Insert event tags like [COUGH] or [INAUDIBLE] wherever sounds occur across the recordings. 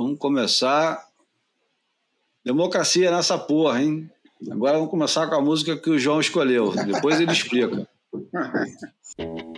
Vamos começar. Democracia nessa porra, hein? Agora vamos começar com a música que o João escolheu. Depois ele explica. [LAUGHS]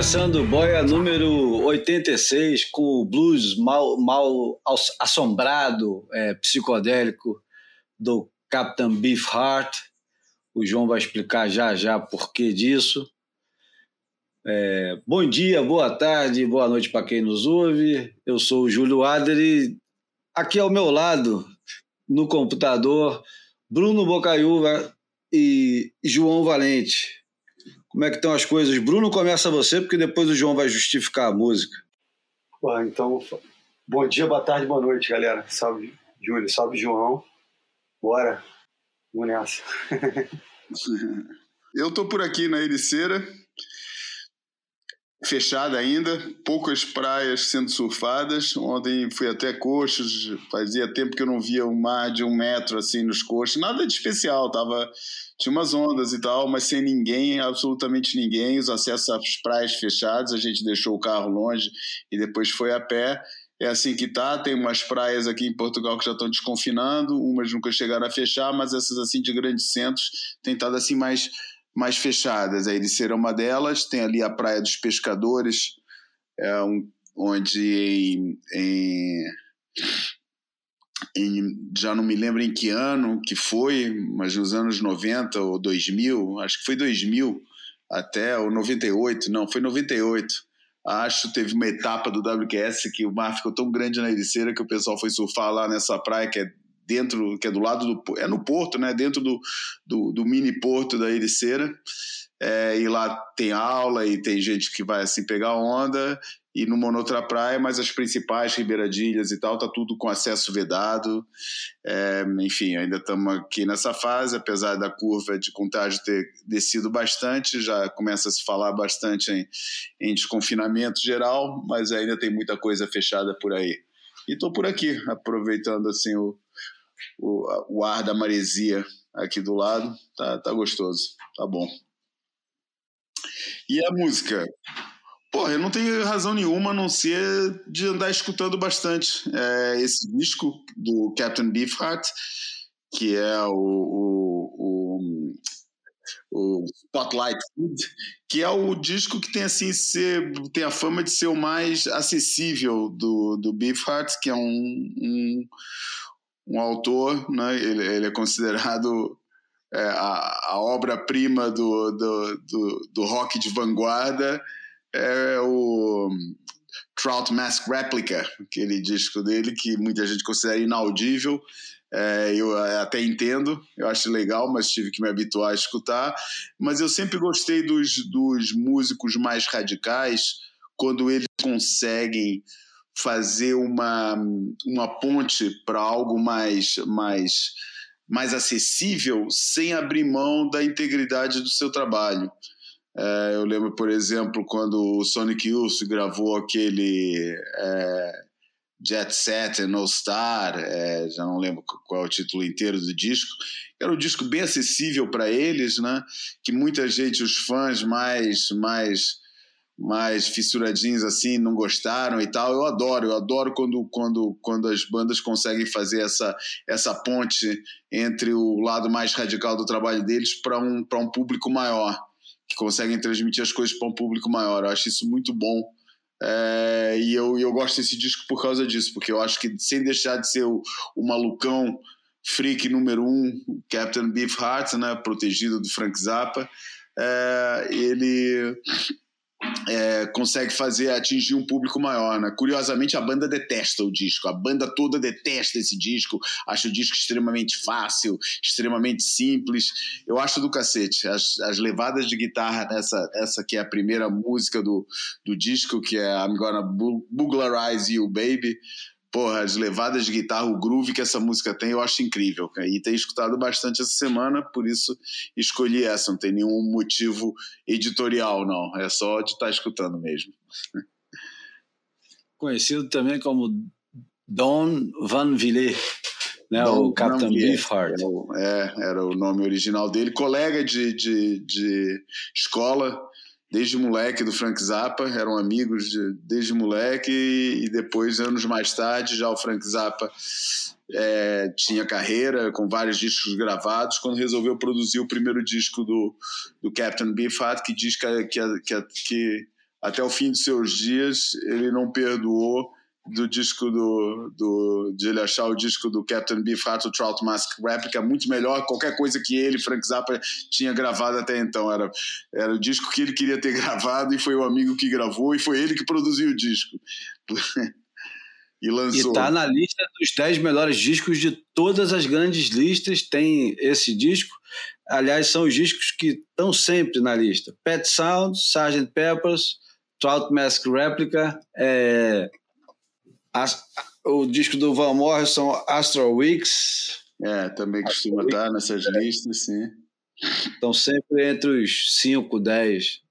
começando Boia número 86 com o blues mal, mal assombrado, é, psicodélico do Captain Beefheart. O João vai explicar já já por que disso. É, bom dia, boa tarde, boa noite para quem nos ouve. Eu sou o Júlio Ader e aqui ao meu lado, no computador, Bruno Bocaiúva e João Valente. Como é que estão as coisas? Bruno, começa você, porque depois o João vai justificar a música. então, bom dia, boa tarde, boa noite, galera. Salve, Júlio, salve, João. Bora, vamos nessa. [LAUGHS] Eu tô por aqui na Ericeira, fechada ainda, poucas praias sendo surfadas. Ontem fui até Coxos, fazia tempo que eu não via um mar de um metro assim nos coxos, nada de especial, tava tinha umas ondas e tal, mas sem ninguém, absolutamente ninguém, os acessos às praias fechados, a gente deixou o carro longe e depois foi a pé. É assim que tá, tem umas praias aqui em Portugal que já estão desconfinando, umas nunca chegaram a fechar, mas essas assim de grandes centros têm estado assim mais, mais fechadas. A Ericeira é uma delas, tem ali a Praia dos Pescadores, é um, onde em, em em, já não me lembro em que ano que foi, mas nos anos 90 ou 2000, acho que foi 2000 até o 98, não, foi 98. Acho teve uma etapa do WQS que o mar ficou tão grande na Ericeira que o pessoal foi surfar lá nessa praia que é dentro, que é do lado do é no porto, né, dentro do, do, do mini porto da Ericeira. É, e lá tem aula e tem gente que vai assim pegar onda e numa outra praia, mas as principais, Ribeiradilhas e tal, tá tudo com acesso vedado. É, enfim, ainda estamos aqui nessa fase, apesar da curva de contágio ter descido bastante, já começa a se falar bastante em, em desconfinamento geral, mas ainda tem muita coisa fechada por aí. E estou por aqui, aproveitando assim o, o, o ar da maresia aqui do lado, tá, tá gostoso, tá bom. E a música? Porra, eu não tenho razão nenhuma a não ser de andar escutando bastante é, esse disco do Captain Beefheart, que é o, o, o, o, Spotlight Food, que é o disco que tem assim ser, tem a fama de ser o mais acessível do, do Beefheart, que é um, um, um autor, né? ele, ele é considerado é, a, a obra-prima do, do, do, do rock de vanguarda é o Trout Mask Replica, aquele disco dele que muita gente considera inaudível. É, eu até entendo, eu acho legal, mas tive que me habituar a escutar. Mas eu sempre gostei dos, dos músicos mais radicais quando eles conseguem fazer uma, uma ponte para algo mais, mais, mais acessível sem abrir mão da integridade do seu trabalho. É, eu lembro, por exemplo, quando o Sonic Youth gravou aquele é, Jet Set and All Star, é, já não lembro qual é o título inteiro do disco. Era um disco bem acessível para eles, né? Que muita gente, os fãs mais mais mais fissuradinhos assim, não gostaram e tal. Eu adoro, eu adoro quando, quando, quando as bandas conseguem fazer essa, essa ponte entre o lado mais radical do trabalho deles para um, um público maior, que conseguem transmitir as coisas para um público maior. Eu acho isso muito bom. É, e eu, eu gosto desse disco por causa disso, porque eu acho que sem deixar de ser o, o malucão freak número um, Captain Beefheart, né, protegido do Frank Zappa, é, ele é, consegue fazer atingir um público maior, né? Curiosamente, a banda detesta o disco, a banda toda detesta esse disco, acha o disco extremamente fácil, extremamente simples. Eu acho do cacete. As, as levadas de guitarra nessa essa que é a primeira música do, do disco, que é I'm Gonna Buglarize You Baby, porra, as levadas de guitarra, o groove que essa música tem, eu acho incrível. Cara. E tenho escutado bastante essa semana, por isso escolhi essa. Não tem nenhum motivo editorial, não. É só de estar tá escutando mesmo. Conhecido também como Don Van Villers. Né, Don o Captain Beefheart. É, era o nome original dele, colega de, de, de escola, desde moleque do Frank Zappa, eram amigos de, desde moleque e, depois, anos mais tarde, já o Frank Zappa é, tinha carreira com vários discos gravados, quando resolveu produzir o primeiro disco do, do Captain Beefheart, que diz que, que, que, que até o fim de seus dias ele não perdoou do disco do, do de ele achar o disco do Captain Beefheart, o Trout Mask Replica, muito melhor qualquer coisa que ele, Frank Zappa, tinha gravado até então. Era, era o disco que ele queria ter [LAUGHS] gravado e foi o amigo que gravou e foi ele que produziu o disco. [LAUGHS] e lançou. E tá na lista dos 10 melhores discos de todas as grandes listas, tem esse disco. Aliás, são os discos que estão sempre na lista. Pet Sound, Sgt. Peppers, Trout Mask Replica, é, o disco do Van Morrison, Astral Weeks. É, também costuma estar nessas listas, sim. Estão sempre entre os 5, 10.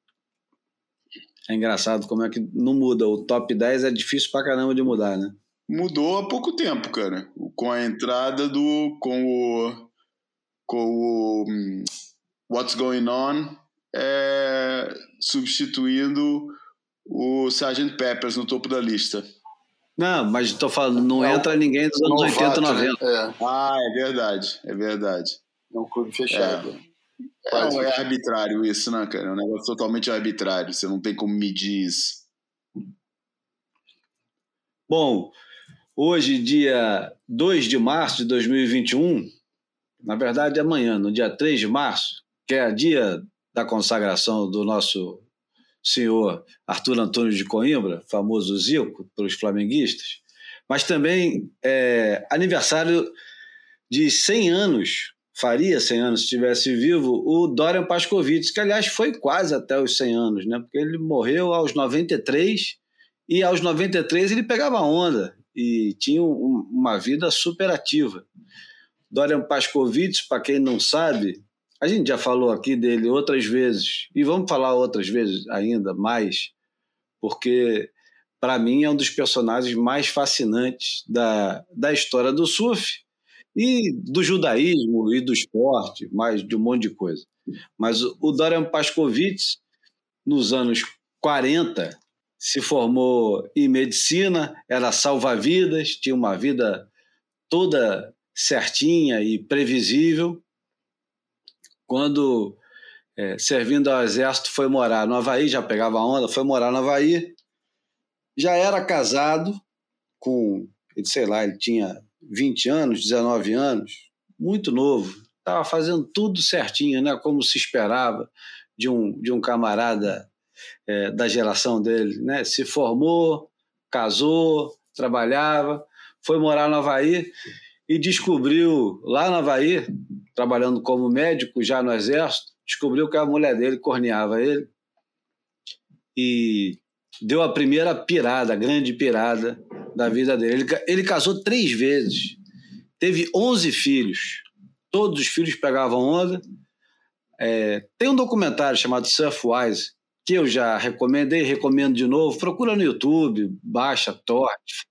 É engraçado como é que não muda. O top 10 é difícil pra caramba de mudar, né? Mudou há pouco tempo, cara. Com a entrada do. com o. com o. Um, What's Going On é, substituindo o Sgt. Peppers no topo da lista. Não, mas estou falando, não é entra ninguém dos anos 80, 90. Né? É. Ah, é verdade, é verdade. É um clube fechado. É, é, é arbitrário isso, né, cara? É um negócio totalmente arbitrário, você não tem como medir isso. Bom, hoje, dia 2 de março de 2021, na verdade amanhã, no dia 3 de março, que é dia da consagração do nosso senhor Arthur Antônio de Coimbra, famoso Zico, pelos flamenguistas, mas também é, aniversário de 100 anos, faria 100 anos se estivesse vivo, o Dorian Pascovitch, que aliás foi quase até os 100 anos, né? porque ele morreu aos 93 e aos 93 ele pegava onda e tinha um, uma vida super ativa. Dorian Pascovitch, para quem não sabe, a gente já falou aqui dele outras vezes, e vamos falar outras vezes ainda mais, porque para mim é um dos personagens mais fascinantes da, da história do surf e do judaísmo e do esporte, mais de um monte de coisa. Mas o Dorian Pascovitch, nos anos 40, se formou em medicina, era salva-vidas, tinha uma vida toda certinha e previsível quando é, servindo ao exército foi morar. No Havaí, já pegava onda, foi morar no Havaí, já era casado com, sei lá, ele tinha 20 anos, 19 anos, muito novo, estava fazendo tudo certinho, né, como se esperava de um, de um camarada é, da geração dele, né, se formou, casou, trabalhava, foi morar no Havaí e descobriu lá no Havaí trabalhando como médico já no exército, descobriu que a mulher dele corneava ele e deu a primeira pirada, grande pirada da vida dele. Ele, ele casou três vezes, teve 11 filhos, todos os filhos pegavam onda. É, tem um documentário chamado Surfwise, que eu já recomendei, recomendo de novo. Procura no YouTube, baixa, torte,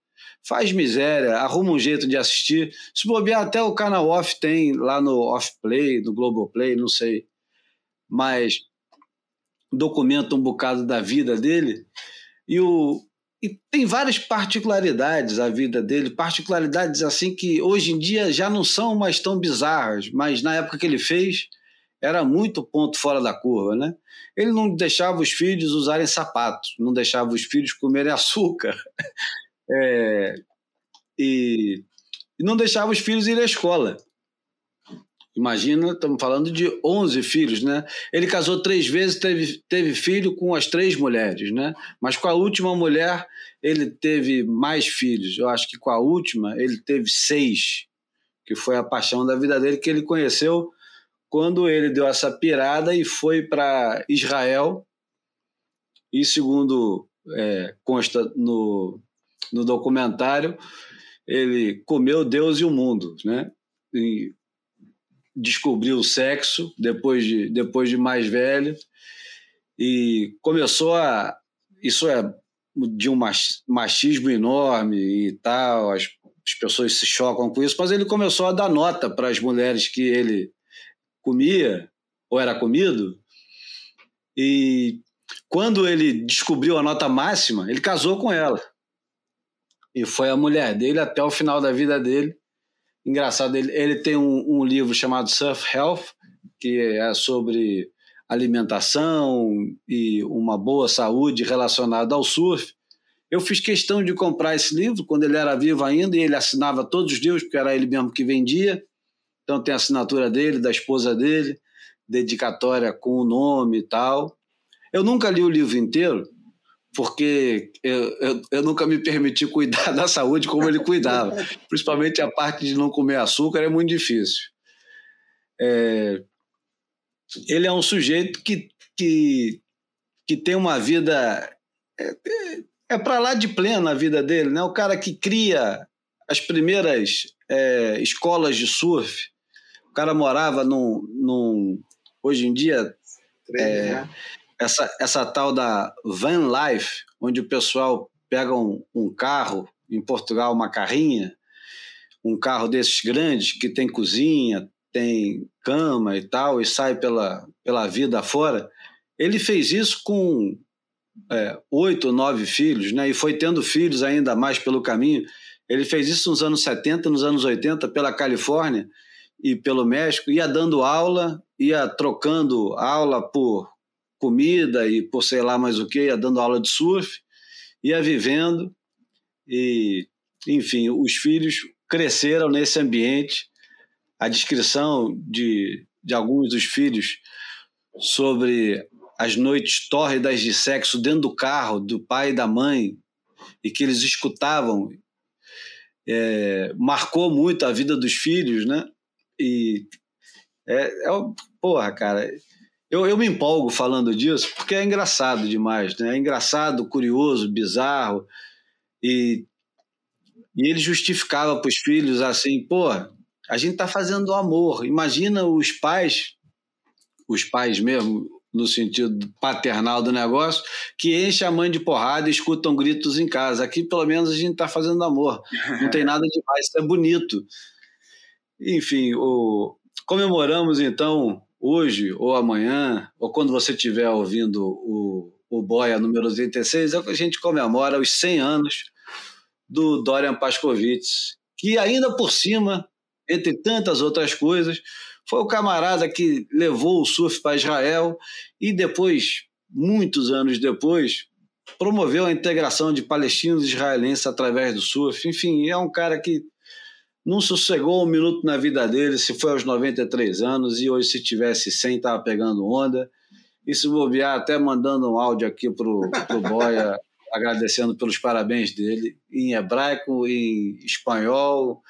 faz miséria, arruma um jeito de assistir. Se bobear, até o canal off tem lá no Off Play, no Globoplay, não sei. Mas documenta um bocado da vida dele. E, o, e tem várias particularidades a vida dele, particularidades assim que hoje em dia já não são mais tão bizarras, mas na época que ele fez era muito ponto fora da curva, né? Ele não deixava os filhos usarem sapatos, não deixava os filhos comerem [LAUGHS] açúcar, é, e, e não deixava os filhos ir à escola. Imagina, estamos falando de 11 filhos, né? Ele casou três vezes, teve, teve filho com as três mulheres, né? Mas com a última mulher, ele teve mais filhos. Eu acho que com a última, ele teve seis, que foi a paixão da vida dele, que ele conheceu quando ele deu essa pirada e foi para Israel. E segundo é, consta no, no documentário, ele comeu Deus e o mundo, né? E descobriu o sexo depois de, depois de mais velho e começou a. Isso é de um machismo enorme e tal, as, as pessoas se chocam com isso, mas ele começou a dar nota para as mulheres que ele comia ou era comido. E quando ele descobriu a nota máxima, ele casou com ela. E foi a mulher dele até o final da vida dele. Engraçado, ele, ele tem um, um livro chamado Surf Health, que é sobre alimentação e uma boa saúde relacionada ao surf. Eu fiz questão de comprar esse livro quando ele era vivo ainda e ele assinava todos os livros, porque era ele mesmo que vendia. Então tem a assinatura dele, da esposa dele, dedicatória com o nome e tal. Eu nunca li o livro inteiro, porque eu, eu, eu, nunca me permiti cuidar [LAUGHS] da saúde como ele cuidava. Principalmente a parte de não comer açúcar é muito difícil. É, ele é um sujeito que, que, que tem uma vida. É, é, é para lá de plena a vida dele, né? O cara que cria as primeiras é, escolas de surf. O cara morava num. num hoje em dia. É, né? Essa, essa tal da van life, onde o pessoal pega um, um carro, em Portugal, uma carrinha, um carro desses grandes que tem cozinha, tem cama e tal, e sai pela, pela vida fora. Ele fez isso com é, oito, nove filhos, né? e foi tendo filhos ainda mais pelo caminho. Ele fez isso nos anos 70, nos anos 80, pela Califórnia e pelo México, ia dando aula, ia trocando aula por comida e por sei lá mais o que, ia dando aula de surf, ia vivendo e, enfim, os filhos cresceram nesse ambiente. A descrição de, de alguns dos filhos sobre as noites tórridas de sexo dentro do carro do pai e da mãe e que eles escutavam é, marcou muito a vida dos filhos, né? E é, é porra, cara, eu, eu me empolgo falando disso porque é engraçado demais, né? É engraçado, curioso, bizarro. E, e ele justificava para os filhos assim: pô, a gente está fazendo amor. Imagina os pais, os pais mesmo, no sentido paternal do negócio, que enchem a mãe de porrada e escutam gritos em casa. Aqui, pelo menos, a gente está fazendo amor. Não tem nada demais, isso é bonito. Enfim, o... comemoramos então hoje ou amanhã, ou quando você estiver ouvindo o, o Boia número 86, é que a gente comemora os 100 anos do Dorian Pascovitz, que ainda por cima, entre tantas outras coisas, foi o camarada que levou o surf para Israel e depois, muitos anos depois, promoveu a integração de palestinos e israelenses através do surf. Enfim, é um cara que não sossegou um minuto na vida dele, se foi aos 93 anos, e hoje, se tivesse 100, estava pegando onda. E se bobear, até mandando um áudio aqui pro, pro Boia, [LAUGHS] agradecendo pelos parabéns dele, em hebraico, em espanhol,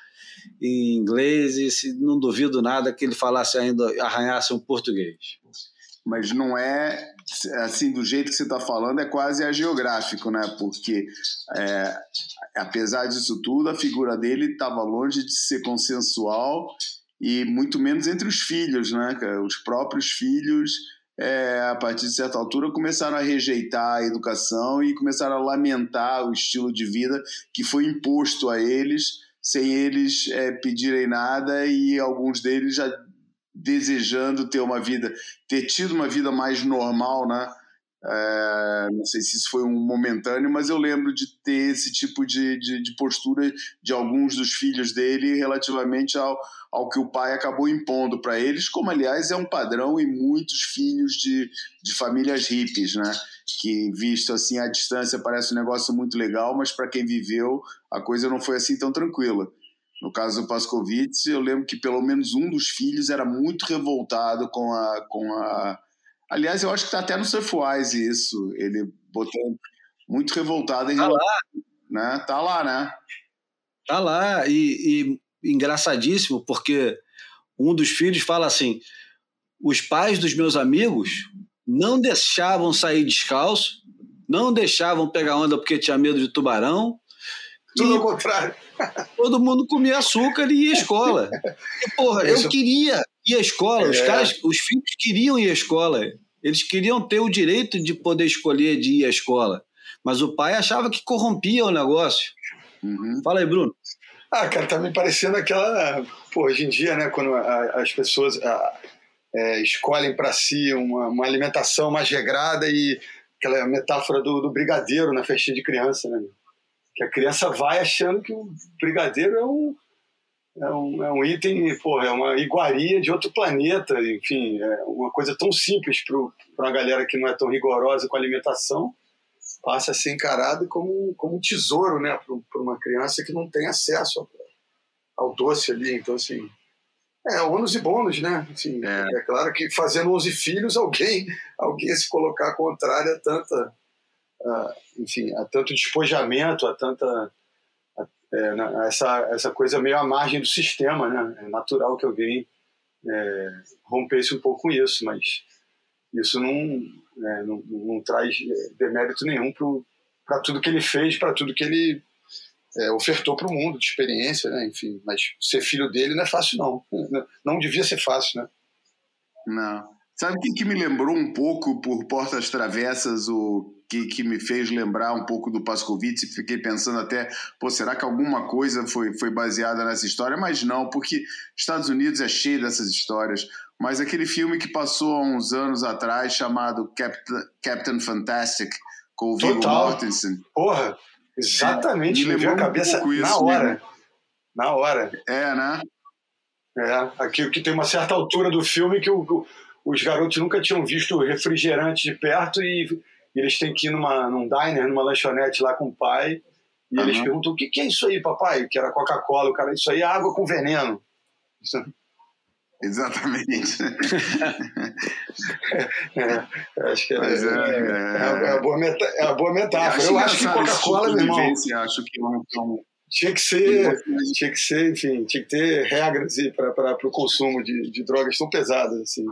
em inglês, e se, não duvido nada que ele falasse ainda, arranhasse um português. Mas não é assim, do jeito que você está falando, é quase agiográfico, né? Porque é, apesar disso tudo, a figura dele estava longe de ser consensual e muito menos entre os filhos, né? Os próprios filhos é, a partir de certa altura, começaram a rejeitar a educação e começaram a lamentar o estilo de vida que foi imposto a eles, sem eles é, pedirem nada e alguns deles já desejando ter uma vida, ter tido uma vida mais normal, né? É, não sei se isso foi um momentâneo, mas eu lembro de ter esse tipo de, de, de postura de alguns dos filhos dele relativamente ao, ao que o pai acabou impondo para eles, como aliás é um padrão em muitos filhos de, de famílias hippies, né? Que visto assim à distância parece um negócio muito legal, mas para quem viveu a coisa não foi assim tão tranquila. No caso do Pascovitz, eu lembro que pelo menos um dos filhos era muito revoltado com a, com a Aliás, eu acho que está até no Surfwise isso. Ele botou muito revoltado em tá relação. Lá. Né? Tá lá, né? Tá lá. E, e engraçadíssimo, porque um dos filhos fala assim: os pais dos meus amigos não deixavam sair descalço, não deixavam pegar onda porque tinha medo de tubarão. Tudo ao contrário. Todo mundo comia açúcar e ia à escola. [LAUGHS] E, porra, eu queria ir à escola. É. Os caras, os filhos queriam ir à escola. Eles queriam ter o direito de poder escolher de ir à escola. Mas o pai achava que corrompia o negócio. Uhum. Fala aí, Bruno. Ah, cara, tá me parecendo aquela. Pô, hoje em dia, né, quando a, as pessoas a, é, escolhem para si uma, uma, alimentação mais regrada e aquela metáfora do, do brigadeiro na festinha de criança, né? Que a criança vai achando que o brigadeiro é um é um, é um item, porra, é uma iguaria de outro planeta, enfim, é uma coisa tão simples para uma galera que não é tão rigorosa com a alimentação, passa a ser encarado como, como um tesouro, né, para uma criança que não tem acesso ao, ao doce ali, então assim, é ônus e bônus, né, assim, é. é. claro que fazendo 11 filhos, alguém, alguém se colocar contrário a tanta, a, enfim, a tanto despojamento, a tanta é, né, essa, essa coisa meio à margem do sistema, né? É natural que alguém é, rompesse um pouco com isso, mas isso não, é, não, não, traz demérito nenhum para tudo que ele fez, para tudo que ele é, ofertou para o mundo de experiência, né? Enfim, mas ser filho dele não é fácil não, não devia ser fácil, né? Não. Sabe o que, que me lembrou um pouco por Portas Travessas o que, que me fez lembrar um pouco do Pascovitch e fiquei pensando até, pô, será que alguma coisa foi, foi baseada nessa história? Mas não, porque Estados Unidos é cheio dessas histórias. Mas aquele filme que passou há uns anos atrás, chamado Captain, Captain Fantastic, com o Viggo Mortensen. Porra, exatamente, me, me veio a cabeça um na hora. Né? Na hora. É, né? É, aqui que tem uma certa altura do filme que o, os garotos nunca tinham visto refrigerante de perto e e eles têm que ir numa, num diner, numa lanchonete lá com o pai. E uhum. eles perguntam: o que, que é isso aí, papai? Que era Coca-Cola. O cara, isso aí é água com veneno. Isso... [LAUGHS] Exatamente. [LAUGHS] é, é, acho que é, Mas é, é, é, é, a boa meta, é a boa metáfora. Eu acho, que Coca-Cola, meu irmão. Acho que não, tinha que ser, tinha que ser, enfim, tinha que ter regras para o consumo de, de drogas tão pesadas assim.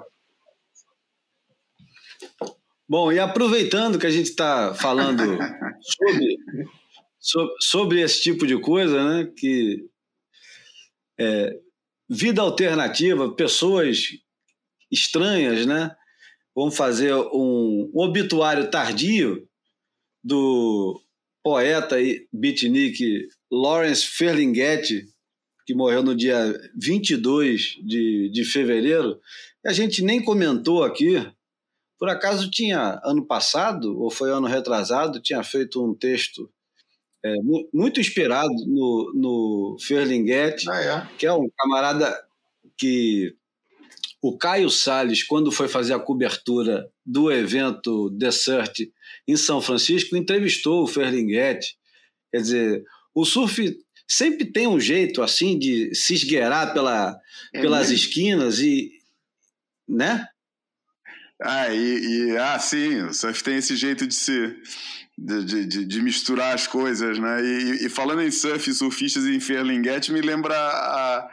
Bom, e aproveitando que a gente está falando [LAUGHS] sobre, sobre, sobre, esse tipo de coisa, né, que é, vida alternativa, pessoas estranhas, né? Vamos fazer um, um obituário tardio do poeta e beatnik Lawrence Ferlinghetti, que morreu no dia 22 de, de fevereiro. A gente nem comentou aqui, por acaso tinha, ano passado, ou foi ano retrasado, tinha feito um texto é, muito inspirado no, no Ferlinghetti, ah, é? que é um camarada que o Caio Salles, quando foi fazer a cobertura do evento Desert em São Francisco, entrevistou o Ferlinghetti. Quer dizer, o surf sempre tem um jeito assim de se esgueirar pela, é pelas mesmo? esquinas e, né? Ah, e, e, ah, sim, o surf tem esse jeito de se de, de, de misturar as coisas, né? E, e, falando em surf, surfistas e em Ferlinghetti, me lembra a,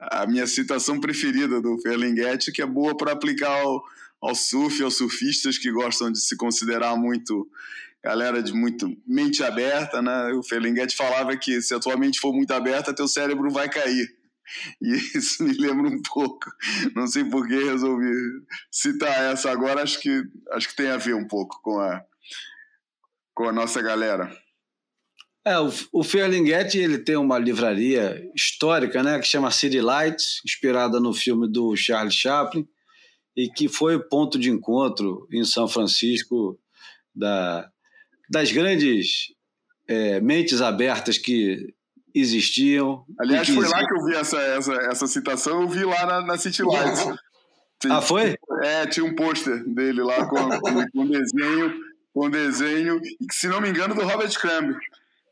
a minha citação preferida do Ferlinghetti, que é boa para aplicar ao, ao surf, aos surfistas que gostam de se considerar muito galera de muito mente aberta, né? O Ferlinghetti falava que se a tua mente for muito aberta, teu cérebro vai cair. E [LAUGHS] isso me lembra um pouco. Não sei por que resolvi citar essa agora, acho que, acho que tem a ver um pouco com a, com a nossa galera. É, o, o Ferlinghetti ele tem uma livraria histórica, né, que chama City Lights, inspirada no filme do Charles Chaplin e que foi ponto de encontro em São Francisco da, das grandes é, mentes abertas que existiam. Aliás, foi lá que eu vi essa, essa, essa citação, eu vi lá na, na City Lights. Ah, foi? É, tinha um pôster dele lá com, com, desenho, com desenho, se não me engano, do Robert Crumb,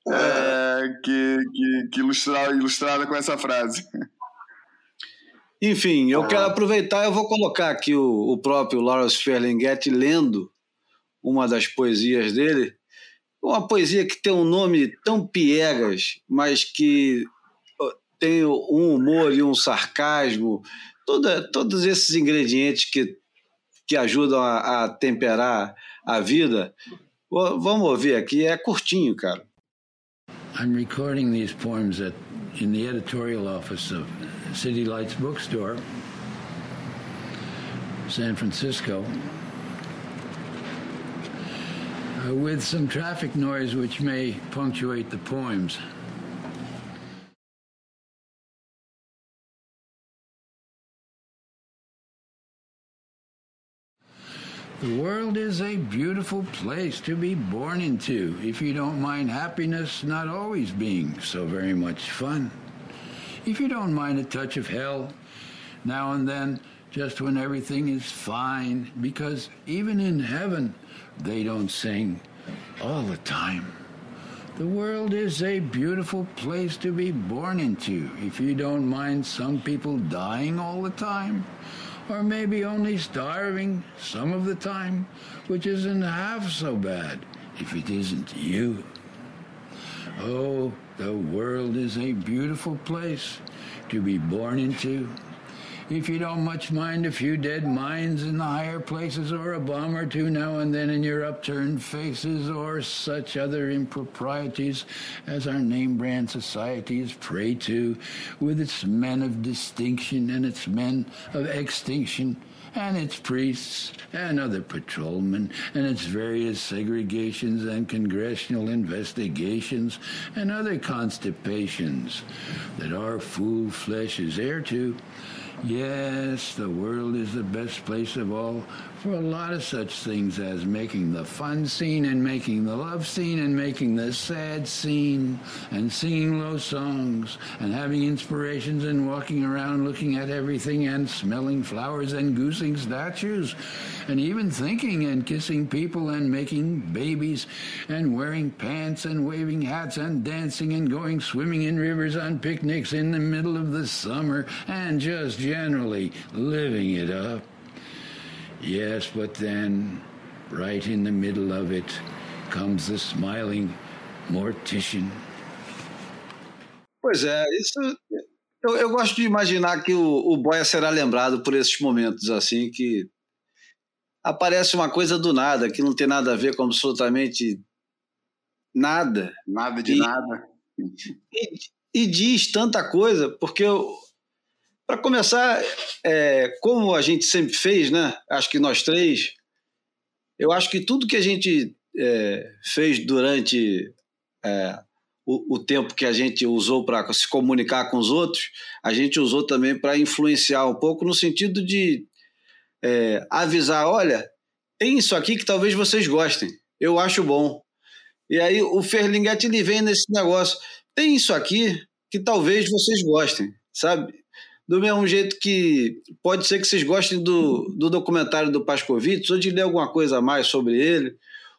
é, que, que, que ilustrada, ilustrada com essa frase. Enfim, eu quero aproveitar, eu vou colocar aqui o, o próprio Lawrence Ferlinghetti lendo uma das poesias dele, uma poesia que tem um nome tão piegas, mas que tem um humor e um sarcasmo, toda, todos esses ingredientes que, que ajudam a, a temperar a vida. Vamos ouvir aqui, é curtinho, cara. I'm recording these poems at, in the editorial office of City Lights Bookstore, San Francisco. Uh, with some traffic noise which may punctuate the poems. The world is a beautiful place to be born into if you don't mind happiness not always being so very much fun. If you don't mind a touch of hell now and then, just when everything is fine, because even in heaven, they don't sing all the time. The world is a beautiful place to be born into if you don't mind some people dying all the time, or maybe only starving some of the time, which isn't half so bad if it isn't you. Oh, the world is a beautiful place to be born into if you don't much mind a few dead minds in the higher places, or a bomb or two now and then in your upturned faces, or such other improprieties as our name brand societies prey to, with its men of distinction and its men of extinction and its priests and other patrolmen and its various segregations and congressional investigations and other constipations that our fool flesh is heir to Yes, the world is the best place of all for a lot of such things as making the fun scene and making the love scene and making the sad scene and singing low songs and having inspirations and walking around looking at everything and smelling flowers and goosing statues and even thinking and kissing people and making babies and wearing pants and waving hats and dancing and going swimming in rivers on picnics in the middle of the summer and just generally living it up. Yes, but then, right in the middle of it, comes the smiling mortician. Pois é, isso. Eu, eu gosto de imaginar que o, o Boia será lembrado por esses momentos assim que aparece uma coisa do nada, que não tem nada a ver com absolutamente nada. Nada de e, nada. E, e, diz tanta coisa, porque eu, para começar, é, como a gente sempre fez, né? Acho que nós três, eu acho que tudo que a gente é, fez durante é, o, o, tempo que a gente usou para se comunicar com os outros, a gente usou também para influenciar um pouco no sentido de é, avisar, olha, tem isso aqui que talvez vocês gostem, eu acho bom. E aí o Ferlinghetti vem nesse negócio, tem isso aqui que talvez vocês gostem, sabe? Do mesmo jeito que pode ser que vocês gostem do, do documentário do Pascovitz ou de ler alguma coisa a mais sobre ele,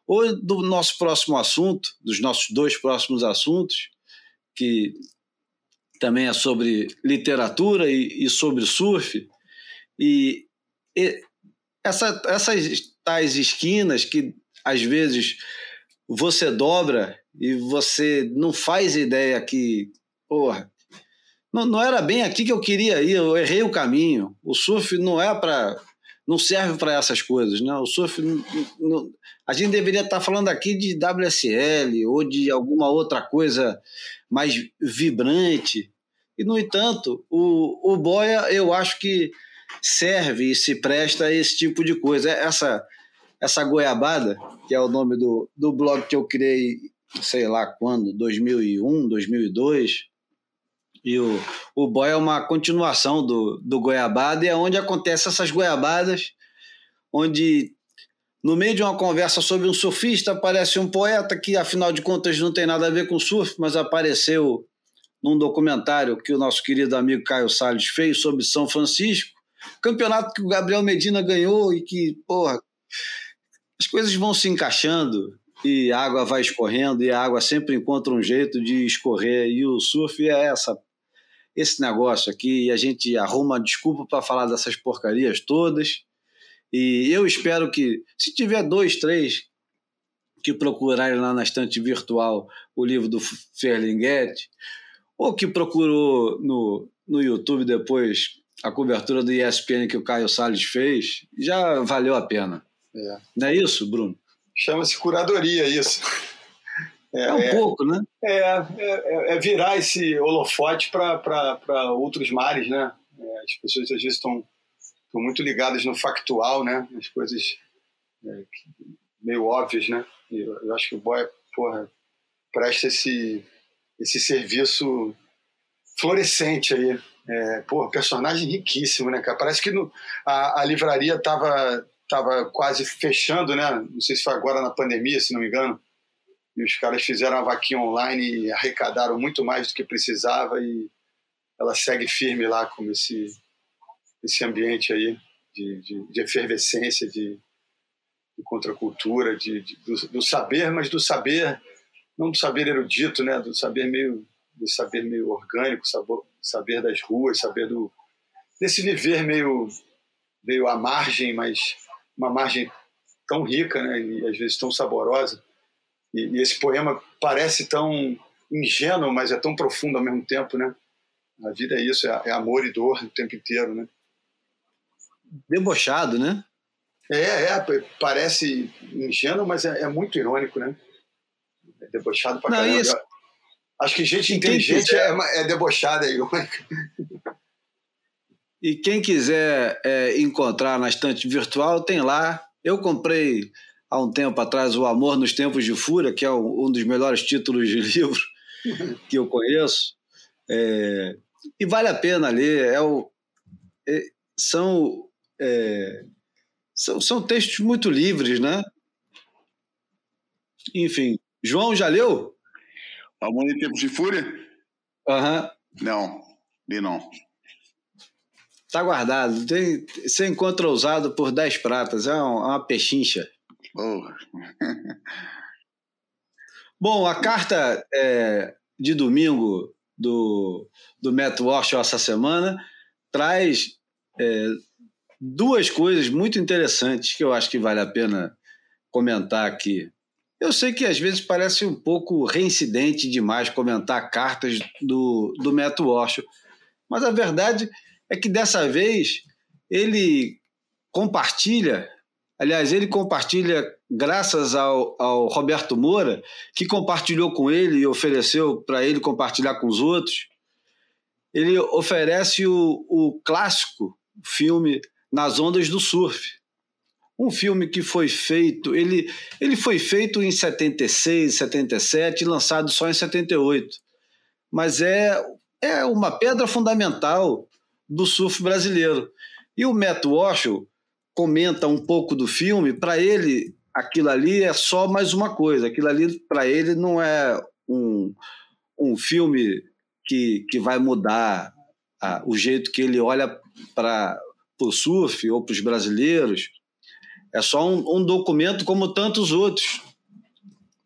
ou do nosso próximo assunto, dos nossos dois próximos assuntos, que também é sobre literatura e, e sobre surf. E, e essa, essas tais esquinas que às vezes você dobra e você não faz ideia que, porra, não, não era bem aqui que eu queria ir, eu errei o caminho. O surf não é para. não serve para essas coisas. Né? O surf. Não, não, a gente deveria estar falando aqui de WSL ou de alguma outra coisa mais vibrante, E, no entanto, o, o boia eu acho que serve e se presta a esse tipo de coisa. Essa, essa goiabada, que é o nome do, do blog que eu criei, sei lá quando, 2001, 2002, e o, o boia é uma continuação do, do goiabada, e é onde acontecem essas goiabadas, onde no meio de uma conversa sobre um surfista aparece um poeta que, afinal de contas, não tem nada a ver com surf, mas apareceu num documentário que o nosso querido amigo Caio Salles fez sobre São Francisco, campeonato que o Gabriel Medina ganhou e que, porra, as coisas vão se encaixando e a água vai escorrendo e a água sempre encontra um jeito de escorrer e o surf é essa esse negócio aqui e a gente arruma desculpa para falar dessas porcarias todas e eu espero que se tiver dois, três que procurarem lá na estante virtual o livro do Ferlinghetti ou que procurou no, no YouTube depois a cobertura do ESPN que o Caio Salles fez, já valeu a pena. É. Não é isso, Bruno? Chama-se curadoria isso. É, é um é, pouco, né? É, é, é virar esse holofote para outros mares, né? É, as pessoas às vezes estão muito ligadas no factual, né? As coisas é, meio óbvias, né? E eu, eu acho que o Boy, porra, presta esse, esse serviço florescente aí. É, pô, personagem riquíssimo, né, cara? Parece que no, a, a livraria tava, tava quase fechando, né? Não sei se foi agora na pandemia, se não me engano. E os caras fizeram a vaquinha online e arrecadaram muito mais do que precisava e ela segue firme lá com esse, esse ambiente aí de, de, de efervescência, de, de contracultura, de, de do, do, saber, mas do saber, não do saber erudito, né? Do saber meio, do saber meio orgânico, sabor, saber das ruas, saber do desse viver meio meio à margem, mas uma margem tão rica, né? E às vezes tão saborosa. E, e esse poema parece tão ingênuo, mas é tão profundo ao mesmo tempo, né? A vida é isso, é, é amor e dor o tempo inteiro, né? Debochado, né? É, é, parece ingênuo, mas é, é muito irônico, né? É debochado pra Não, caramba. Isso... Acho que gente inteligente quiser... é, é debochada, é irônica. E quem quiser é, encontrar na estante virtual, tem lá. Eu comprei há um tempo atrás O Amor nos Tempos de Fúria, que é um dos melhores títulos de [LAUGHS] livro que eu conheço. É, e vale a pena ler. É o, é, são, é, são, são textos muito livres, né? Enfim. João, já leu? Amor em Tempos de Fúria? Aham. Uhum. Não, li não. Tá guardado. Tem, você encontra usado por 10 pratas. É uma, uma pechincha. Oh. [LAUGHS] Bom, a carta é, de domingo do, do Matt Walsh essa semana traz é, duas coisas muito interessantes que eu acho que vale a pena comentar aqui. Eu sei que às vezes parece um pouco reincidente demais comentar cartas do, do Matt Walsh, mas a verdade é que dessa vez ele compartilha, aliás, ele compartilha graças ao, ao Roberto Moura, que compartilhou com ele e ofereceu para ele compartilhar com os outros. Ele oferece o, o clássico filme Nas Ondas do Surf, um filme que foi feito, ele, ele foi feito em 76, 77 e lançado só em 78. Mas é, é uma pedra fundamental do surf brasileiro. E o Matt Walsh comenta um pouco do filme, para ele aquilo ali é só mais uma coisa, aquilo ali para ele não é um, um filme que, que vai mudar o jeito que ele olha para o surf ou para os brasileiros é só um, um documento como tantos outros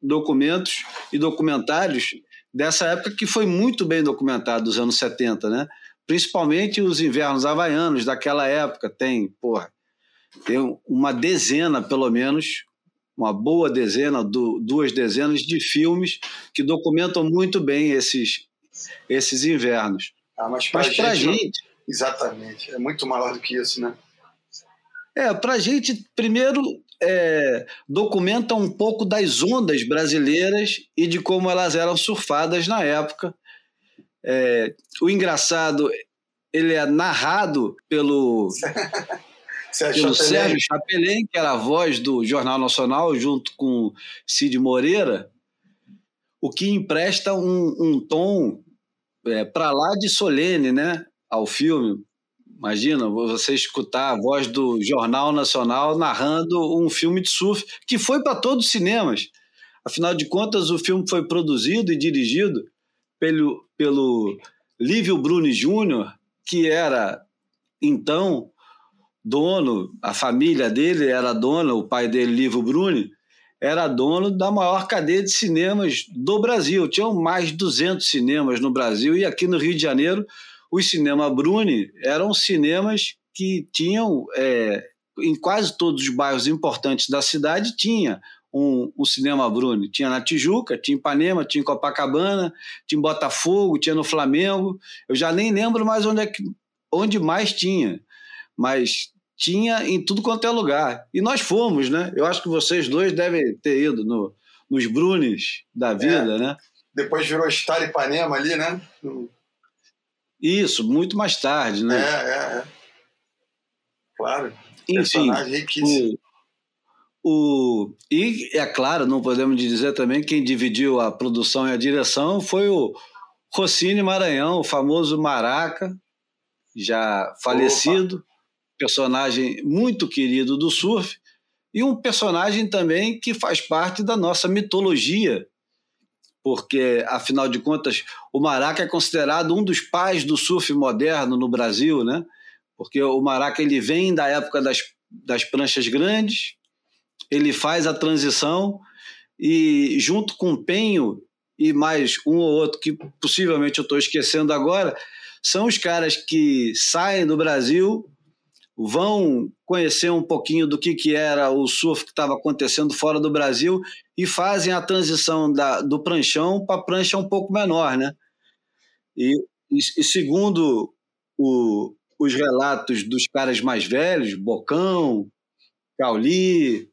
documentos e documentários dessa época que foi muito bem documentado, dos anos 70, né? Principalmente os invernos havaianos daquela época. Tem, porra, tem uma dezena, pelo menos, uma boa dezena, duas dezenas de filmes que documentam muito bem esses, esses invernos. Ah, mas para a gente, gente. Exatamente. É muito maior do que isso, né? É, para a gente, primeiro, é, documenta um pouco das ondas brasileiras e de como elas eram surfadas na época. É, o engraçado, ele é narrado pelo, [LAUGHS] pelo Sérgio Chapelin, que era a voz do Jornal Nacional, junto com Cid Moreira, o que empresta um, um tom é, para lá de solene né, ao filme. Imagina você escutar a voz do Jornal Nacional narrando um filme de surf que foi para todos os cinemas. Afinal de contas, o filme foi produzido e dirigido pelo, pelo Lívio Bruni Júnior, que era então dono, a família dele era dona, o pai dele, Lívio Bruni, era dono da maior cadeia de cinemas do Brasil. Tinham mais de 200 cinemas no Brasil e aqui no Rio de Janeiro os cinemas Bruni eram cinemas que tinham, é, em quase todos os bairros importantes da cidade, tinha um, um, cinema Bruni. Tinha na Tijuca, tinha em Ipanema, tinha em Copacabana, tinha em Botafogo, tinha no Flamengo. Eu já nem lembro mais onde, é que, onde mais tinha. Mas tinha em tudo quanto é lugar. E nós fomos, né? Eu acho que vocês dois devem ter ido no, nos Brunes da vida, é. né? Depois virou Star Ipanema ali, né? Isso, muito mais tarde, né? É, é, é. Claro. Enfim, o, o, e é claro, não podemos dizer também quem dividiu a produção e a direção foi o Rossini Maranhão, o famoso Maraca, já falecido, Opa. Personagem muito querido do surf, e um personagem também que faz parte da nossa mitologia porque, afinal de contas, o Maraca é considerado um dos pais do surf moderno no Brasil, né? Porque o Maraca ele vem da época das, das pranchas grandes, ele faz a transição e, junto com o Penho e mais um ou outro que possivelmente eu estou esquecendo agora, são os caras que saem do Brasil vão conhecer um pouquinho do que, que era o surf que estava acontecendo fora do Brasil e fazem a transição da, do pranchão para prancha um pouco menor, né? E, e, e segundo o, os relatos dos caras mais velhos, Bocão, Cauli,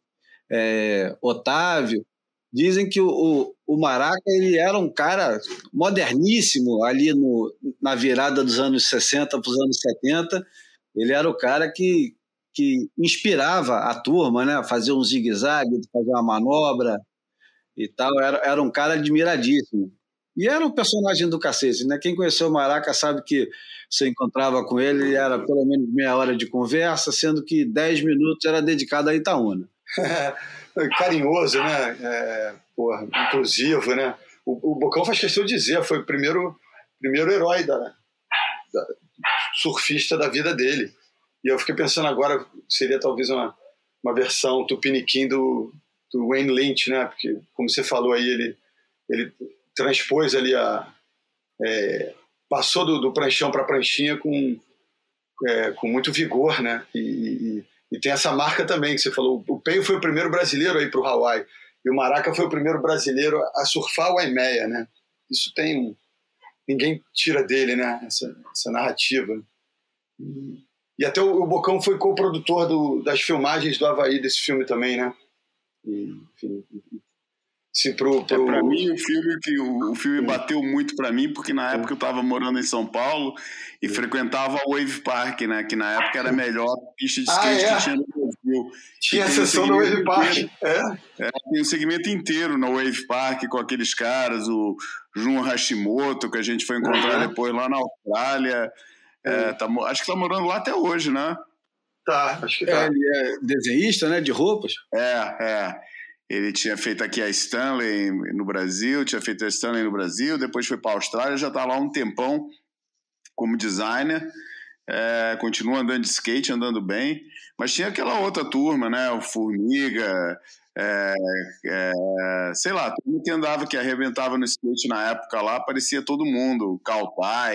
é, Otávio, dizem que o, o, Maraca ele era um cara moderníssimo ali no, na virada dos anos 60 para os anos 70 ele era o cara que, que inspirava a turma, né? Fazer um zigue-zague, fazer uma manobra e tal. Era, era um cara admiradíssimo. E era um personagem do cacete, né? Quem conheceu o Maraca sabe que você encontrava com ele, era pelo menos meia hora de conversa, sendo que dez minutos era dedicado a Itaúna. [LAUGHS] Carinhoso, né? É, porra, inclusivo, né? O, o Bocão faz questão de dizer, foi o primeiro, primeiro herói da, da surfista da vida dele. E eu fiquei pensando agora, seria talvez uma, uma versão tupiniquim do, do Wayne Lynch, né? Porque, como você falou aí, ele, ele transpôs ali a. É, passou do, do pranchão para pranchinha com, é, com muito vigor, né? E, e, e, tem essa marca também que você falou. O Peio foi o primeiro brasileiro aí para o Hawaii. E o Maraca foi o primeiro brasileiro a surfar o Aimeia, né? Isso tem um, ninguém tira dele, né? Essa, essa narrativa. E, e até o, o, Bocão foi co-produtor das filmagens do Havaí desse filme também, né? E, enfim, Sim, pro, pro... É, para mim o filme que o, o filme bateu muito para mim porque na época eu estava morando em São Paulo e frequentava o Wave Park, né? Que na época era a melhor pista de ah, skate ah, é? que tinha no Brasil. Tinha a sessão do Wave Park, é? é? Tem um segmento inteiro no Wave Park com aqueles caras, o Jun Hashimoto que a gente foi encontrar uhum. depois lá na Austrália. É, tá, acho que tá morando lá até hoje, né? Tá, acho que tá. É, ele é desenhista, né? De roupas. É, é. Ele tinha feito aqui a Stanley no Brasil, tinha feito a Stanley no Brasil, depois foi para a Austrália, já está lá um tempão como designer. É, continua andando de skate, andando bem, mas tinha aquela outra turma, né? O Formiga, é, é, sei lá, todo mundo que andava, que arrebentava no skate na época lá, parecia todo mundo, o Kautai,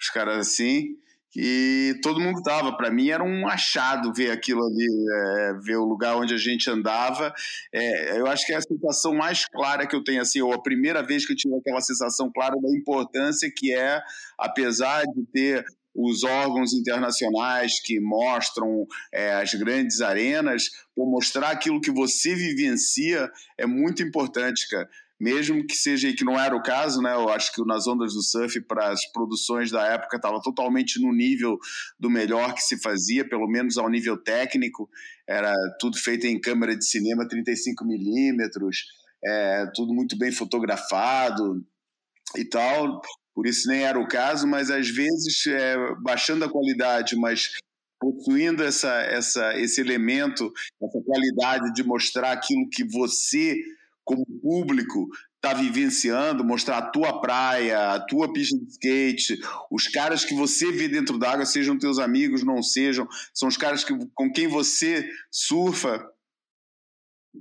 os caras assim que todo mundo tava. Para mim era um achado ver aquilo ali, é, ver o lugar onde a gente andava. É, eu acho que é a sensação mais clara que eu tenho, assim, ou a primeira vez que eu tive aquela sensação clara da importância que é, apesar de ter os órgãos internacionais que mostram é, as grandes arenas, por mostrar aquilo que você vivencia é muito importante, cara mesmo que seja que não era o caso, né? Eu acho que Nas Ondas do Surf para as produções da época estava totalmente no nível do melhor que se fazia, pelo menos ao nível técnico. Era tudo feito em câmera de cinema 35 milímetros, é, tudo muito bem fotografado e tal. Por isso nem era o caso, mas às vezes é, baixando a qualidade, mas possuindo essa, essa, esse elemento, essa qualidade de mostrar aquilo que você, como público, está vivenciando, mostrar a tua praia, a tua pista de skate, os caras que você vê dentro d'água, sejam teus amigos, não sejam, são os caras que, com quem você surfa,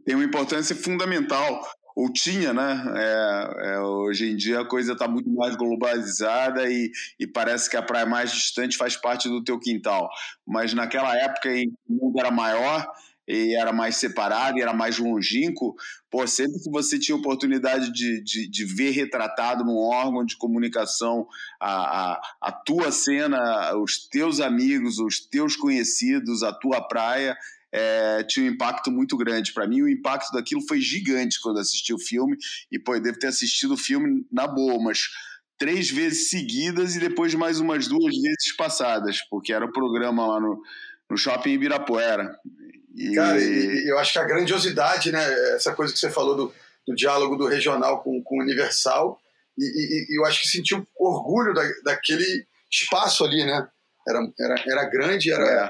tem uma importância fundamental ou tinha, né? É, é, hoje em dia a coisa está muito mais globalizada e, e, parece que a praia mais distante faz parte do teu quintal. Mas naquela época em que o mundo era maior e era mais separado e era mais longínquo, pô, sempre que você tinha oportunidade de, de, de ver retratado num órgão de comunicação a, a, a tua cena, os teus amigos, os teus conhecidos, a tua praia, é, tinha um impacto muito grande. Para mim, o impacto daquilo foi gigante quando assisti o filme. E, pô, eu devo ter assistido o filme na boa, mas três vezes seguidas e depois mais umas duas vezes passadas, porque era o programa lá no, no shopping Ibirapuera. E... Cara, e, eu acho que a grandiosidade, né? Essa coisa que você falou do, do diálogo do regional com, com o universal, e, e, e eu acho que sentiu orgulho da, daquele espaço ali, né? Era, era, era grande, era é,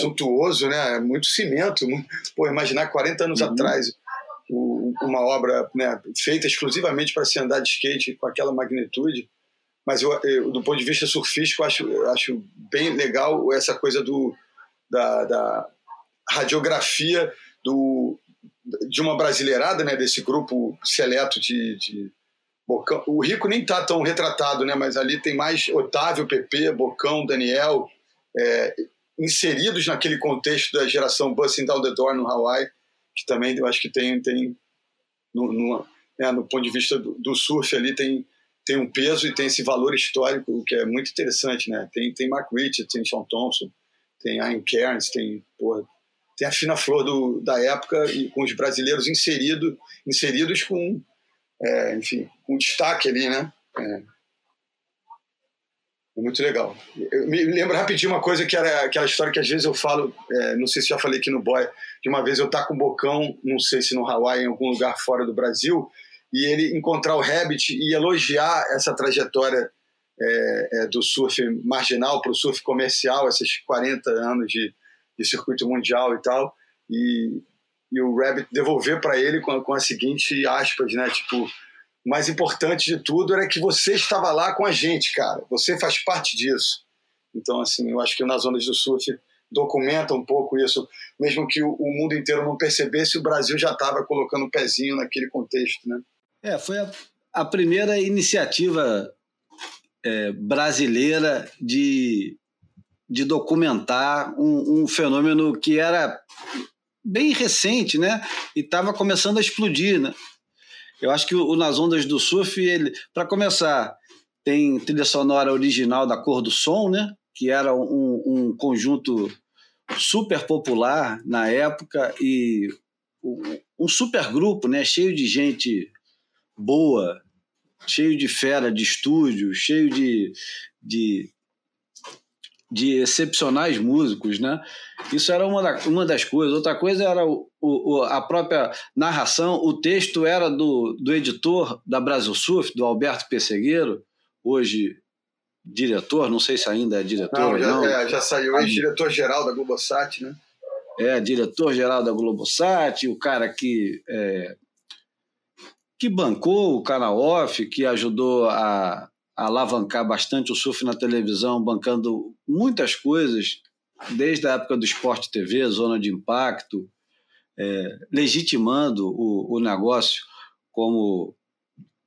suntuoso, né? Muito cimento. Muito, pô, imaginar 40 anos uhum. atrás o, uma obra né, feita exclusivamente para se andar de skate com aquela magnitude. Mas eu, eu, do ponto de vista surfístico, eu acho, eu acho bem legal essa coisa do, da, da radiografia do, de uma brasileirada, né, desse grupo seleto de, de Bocão, o Rico nem está tão retratado, né? Mas ali tem mais Otávio, PP, Bocão, Daniel, é, inseridos naquele contexto da geração Busting Down the Door no Hawaii, que também eu acho que tem, tem no, no, né, no ponto de vista do, do, surf ali, tem, tem um peso e tem esse valor histórico que é muito interessante, né? Tem, tem Mark Richards, tem Sean Thompson, tem Ian Cairns, tem, porra, tem a fina flor do, da época e com os brasileiros inserido, inseridos com é, enfim, um destaque ali, né? É, é muito legal. Eu me lembro rapidinho uma coisa que era aquela história que às vezes eu falo, é, não sei se já falei aqui no Boy, de uma vez eu estar tá com o Bocão, não sei se no Hawaii, em algum lugar fora do Brasil, e ele encontrar o Rabbit e elogiar essa trajetória é, é, do surf marginal para o surf comercial, esses 40 anos de, de circuito mundial e tal. E e o Rabbit devolver para ele com a, com a seguinte aspas, né? Tipo, o mais importante de tudo era que você estava lá com a gente, cara. Você faz parte disso. Então, assim, eu acho que nas Ondas do Surf documenta um pouco isso, mesmo que o, o mundo inteiro não percebesse, o Brasil já estava colocando o um pezinho naquele contexto, né? É, foi a, a primeira iniciativa é, brasileira de, de documentar um, um fenômeno que era bem recente, né? E estava começando a explodir, né? Eu acho que o, o Nas Ondas do Surf, ele, para começar, tem trilha sonora original da Cor do Som, né? Que era um, um conjunto super popular na época e um super grupo, né? Cheio de gente boa, cheio de fera de estúdio, cheio de, de de excepcionais músicos, né? Isso era uma, da, uma das coisas. Outra coisa era o, o, a própria narração. O texto era do, do editor da Brasil Surf, do Alberto Pessegueiro, hoje diretor, não sei se ainda é diretor não, já, não. É, já saiu, ex-diretor-geral da Globosat, né? É, diretor-geral da Globosat, o cara que, é, que bancou o canal off, que ajudou a, alavancar bastante o surf na televisão, bancando muitas coisas, desde a época do Esporte TV, Zona de Impacto, é, legitimando o, o negócio como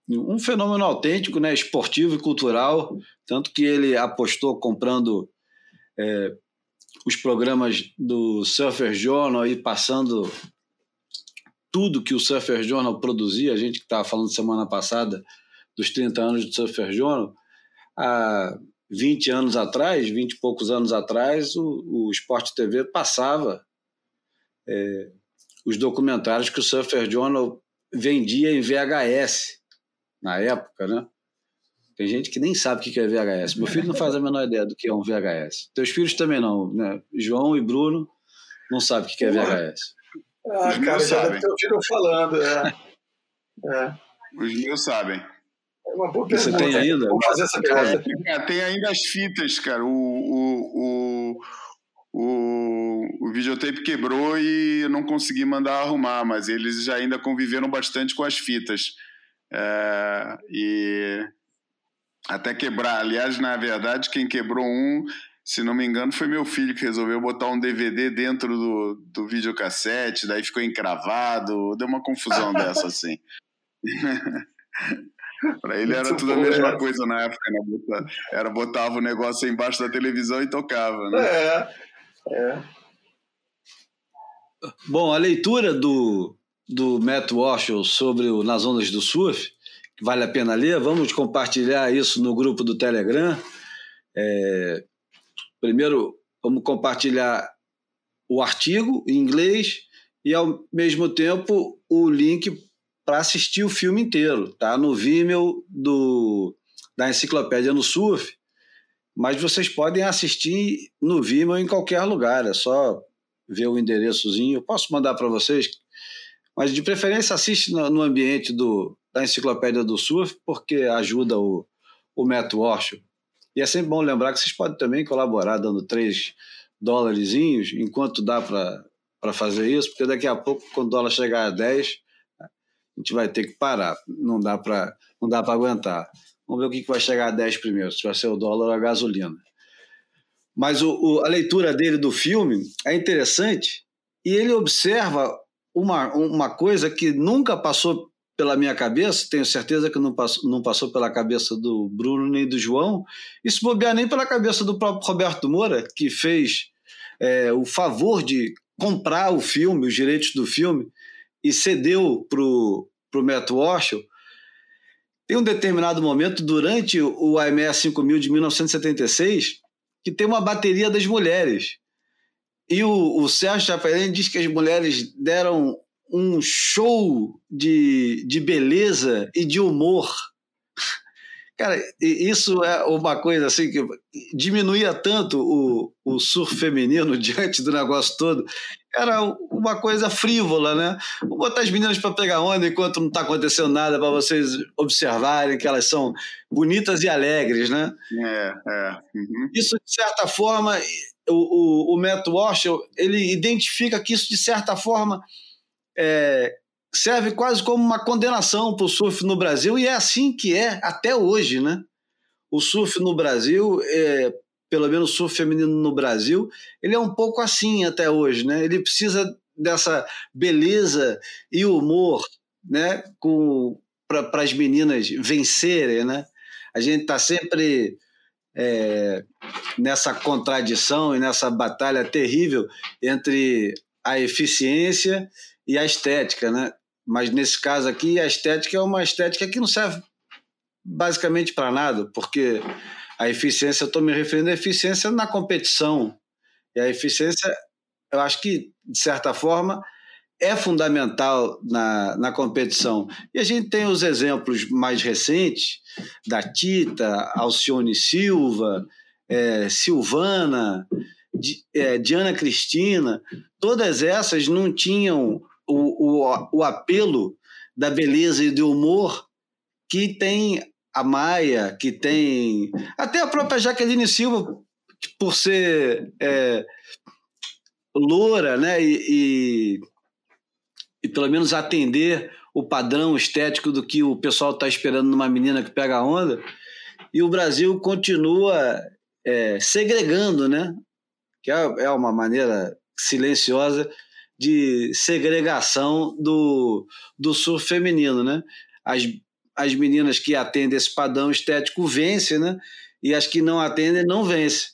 um fenômeno autêntico, né, esportivo e cultural, tanto que ele apostou comprando é, os programas do Surfer Journal e passando tudo que o Surfer Journal produzia, a gente que estava falando semana passada dos 30 anos do Surfer Journal, há 20 anos atrás, 20 e poucos anos atrás, o, o Sport TV passava é, os documentários que o Surfer Journal vendia em VHS na época, né? Tem gente que nem sabe o que é VHS. Meu filho não faz a menor ideia do que é um VHS. Teus filhos também não, né? João e Bruno não sabem o que é VHS. Ah, Os cara, já deve ter ouvido falando. É. é. Os meus sabem. É uma boa pergunta. Você tem ainda? Vamos fazer essa pergunta. É, tem ainda as fitas, cara. O, o, o, o, o videotape quebrou e eu não consegui mandar arrumar, mas eles já ainda conviveram bastante com as fitas. É, e até quebrar. Aliás, na verdade, quem quebrou um, se não me engano, foi meu filho que resolveu botar um DVD dentro do, do videocassete, daí ficou encravado, deu uma confusão [LAUGHS] dessa assim. [LAUGHS] [LAUGHS] Para ele era tudo a mesma coisa na época, né? Era botava o negócio embaixo da televisão e tocava, né? É, é. Bom, a leitura do, do Matt Walsh sobre o Nas Ondas do Surf, que vale a pena ler, vamos compartilhar isso no grupo do Telegram. É, primeiro, vamos compartilhar o artigo em inglês e, ao mesmo tempo, o link para assistir o filme inteiro. Tá no Vimeo do, da Enciclopédia no Surf, mas vocês podem assistir no Vimeo em qualquer lugar, é só ver o endereçozinho. Eu posso mandar para vocês mas de preferência assiste no, no ambiente do, da Enciclopédia do Surf, porque ajuda o, o Walsh. E é sempre bom lembrar que vocês podem também colaborar dando 3 dólares enquanto dá para fazer isso, porque daqui a pouco, quando o dólar chegar a 10, a gente vai ter que parar. Não dá para não dá para aguentar. Vamos ver o que, que vai chegar a 10 primeiro, se vai ser o dólar ou a gasolina. Mas o, o, a leitura dele do filme é interessante e ele observa uma, uma coisa que nunca passou pela minha cabeça, tenho certeza que não passou, não passou pela cabeça do Bruno nem do João, isso bobear nem pela cabeça do próprio Roberto Moura, que fez é, o favor de comprar o filme, os direitos do filme, e cedeu para o Matt Walsh. Tem um determinado momento, durante o AME 5000 de 1976, que tem uma bateria das mulheres. E o, o Sérgio Chapelin diz que as mulheres deram um show de, de beleza e de humor. Cara, isso é uma coisa assim que diminuía tanto o, o surf feminino [LAUGHS] diante do negócio todo. Era uma coisa frívola, né? Vou botar as meninas para pegar onda enquanto não está acontecendo nada, para vocês observarem que elas são bonitas e alegres, né? É, é. Uhum. Isso, de certa forma, o, o, o Matt Walsh, ele identifica que isso, de certa forma, é, serve quase como uma condenação para o surf no Brasil, e é assim que é até hoje, né? O surf no Brasil, é, pelo menos o surf feminino no Brasil, ele é um pouco assim até hoje, né? Ele precisa dessa beleza e humor, né? Para as meninas vencerem, né? A gente está sempre é, nessa contradição e nessa batalha terrível entre a eficiência e a estética, né? Mas nesse caso aqui, a estética é uma estética que não serve basicamente para nada, porque a eficiência, eu estou me referindo à eficiência na competição. E a eficiência, eu acho que, de certa forma, é fundamental na, na competição. E a gente tem os exemplos mais recentes da Tita, Alcione Silva, é, Silvana, é, Diana Cristina, todas essas não tinham o, o, o apelo da beleza e do humor que tem a Maia, que tem até a própria Jaqueline Silva, por ser é, loura, né, e, e e pelo menos atender o padrão estético do que o pessoal está esperando numa menina que pega onda. E o Brasil continua é, segregando, né? Que é, é uma maneira silenciosa de segregação do, do surf feminino, né? As, as meninas que atendem esse padrão estético vencem, né? E as que não atendem não vencem.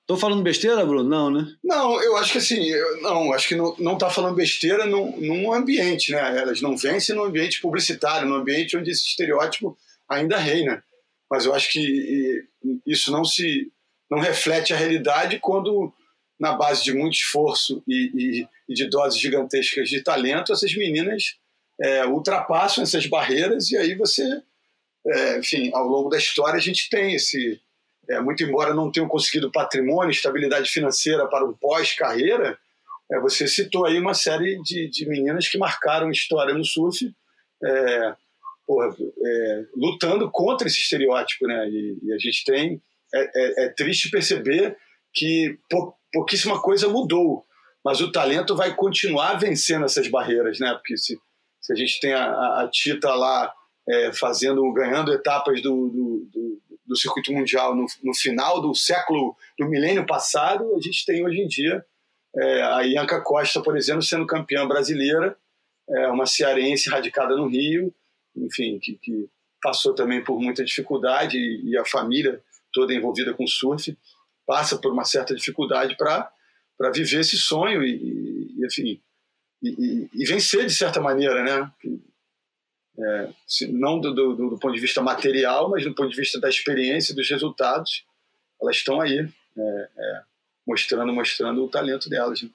Estou falando besteira, Bruno? Não, né? Não, eu acho que assim, eu, não, acho que não, não tá falando besteira num, num ambiente, né? Elas não vencem no ambiente publicitário, no ambiente onde esse estereótipo ainda reina. Mas eu acho que isso não se não reflete a realidade quando, na base de muito esforço e, e, e de doses gigantescas de talento, essas meninas é, ultrapassam essas barreiras e aí você, é, enfim, ao longo da história a gente tem esse, é, muito embora não tenham conseguido patrimônio, estabilidade financeira para um pós-carreira, é, você citou aí uma série de, de meninas que marcaram história no surf, é, porra, é, lutando contra esse estereótipo, né? E, e a gente tem é, triste perceber que pouquíssima coisa mudou, mas o talento vai continuar vencendo essas barreiras, né? Porque se, se a gente tem a, a Tita lá é, fazendo, ganhando etapas do, do, do, do circuito mundial no, no, final do século, do milênio passado, a gente tem hoje em dia é, a Ianca Costa, por exemplo, sendo campeã brasileira, é, uma cearense radicada no Rio, enfim, que, que passou também por muita dificuldade e, e a família toda envolvida com surf passa por uma certa dificuldade para viver esse sonho e, e enfim, e, e, vencer de certa maneira, né? É, não do, do, do, ponto de vista material, mas do ponto de vista da experiência, dos resultados, elas estão aí, é, é, mostrando, mostrando o talento delas. Né?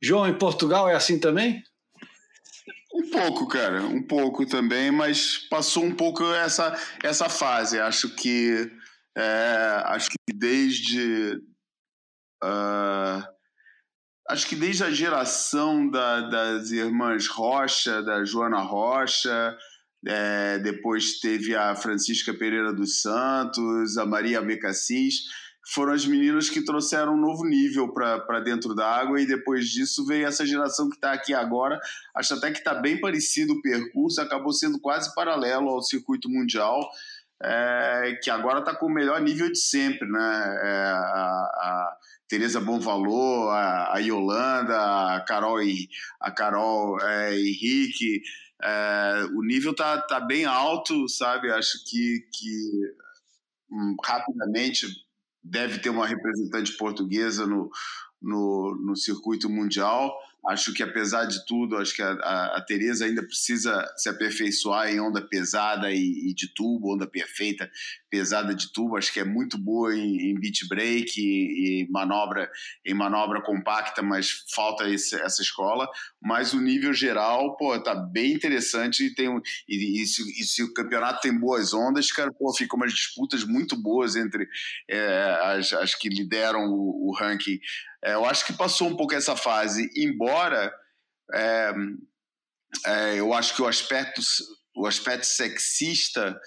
João, em Portugal é assim também? Um pouco, cara, um pouco também, mas passou um pouco essa, essa fase. Acho que é, acho que desde uh, acho que desde a geração da, das irmãs Rocha, da Joana Rocha, é, depois teve a Francisca Pereira dos Santos, a Maria Becassis, foram as meninas que trouxeram um novo nível para dentro da água e depois disso veio essa geração que está aqui agora. Acho até que está bem parecido o percurso, acabou sendo quase paralelo ao circuito mundial, é, que agora está com o melhor nível de sempre, né? É, a, a Tereza Bom Valor, a, a Yolanda, a Carol, a Carol é, Henrique, é, o nível tá, tá bem alto, sabe? Acho que, que hum, rapidamente deve ter uma representante portuguesa no, no, no circuito mundial. Acho que, apesar de tudo, acho que a, a, a Tereza ainda precisa se aperfeiçoar em onda pesada e, e, de tubo, onda perfeita, pesada de tubo. Acho que é muito boa em, em beat break e, e, manobra em manobra compacta, mas falta esse, essa escola. Mas o nível geral, pô, tá bem interessante e tem e, e, se, e se o campeonato tem boas ondas, cara, pô, ficam umas disputas muito boas entre é, as, as que lideram o, o ranking é, eu acho que passou um pouco essa fase, embora é, é, eu acho que o aspecto, o aspecto sexista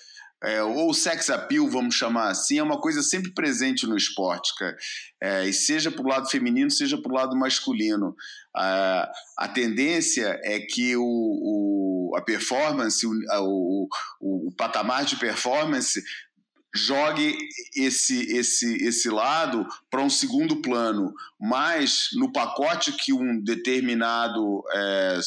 é, ou sex appeal, vamos chamar assim, é uma coisa sempre presente no esporte, cara. É, e seja para o lado feminino, seja para o lado masculino. A, a tendência é que o, o a performance, o, o, o, patamar de performance jogue esse esse esse lado para um segundo plano, mas no pacote que um determinado é,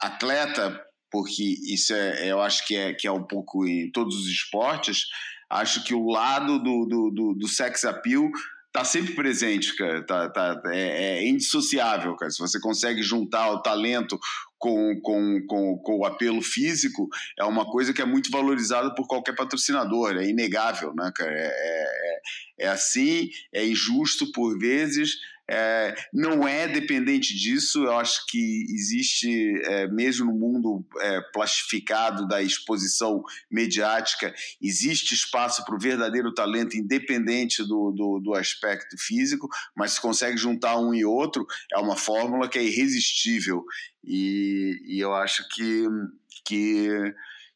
atleta, porque isso é, eu acho que é que é um pouco em todos os esportes, acho que o lado do, do, do, do sex appeal tá sempre presente, cara. Tá, tá, é, é, indissociável, cara. Se você consegue juntar o talento com, com, com, com, o apelo físico, é uma coisa que é muito valorizada por qualquer patrocinador. É inegável, né, cara? É, é, é assim, é injusto por vezes, é, não é dependente disso, eu acho que existe, é, mesmo no mundo é, plastificado da exposição mediática, existe espaço para o verdadeiro talento independente do, do, do, aspecto físico, mas se consegue juntar um e outro, é uma fórmula que é irresistível. E, e eu acho que, que,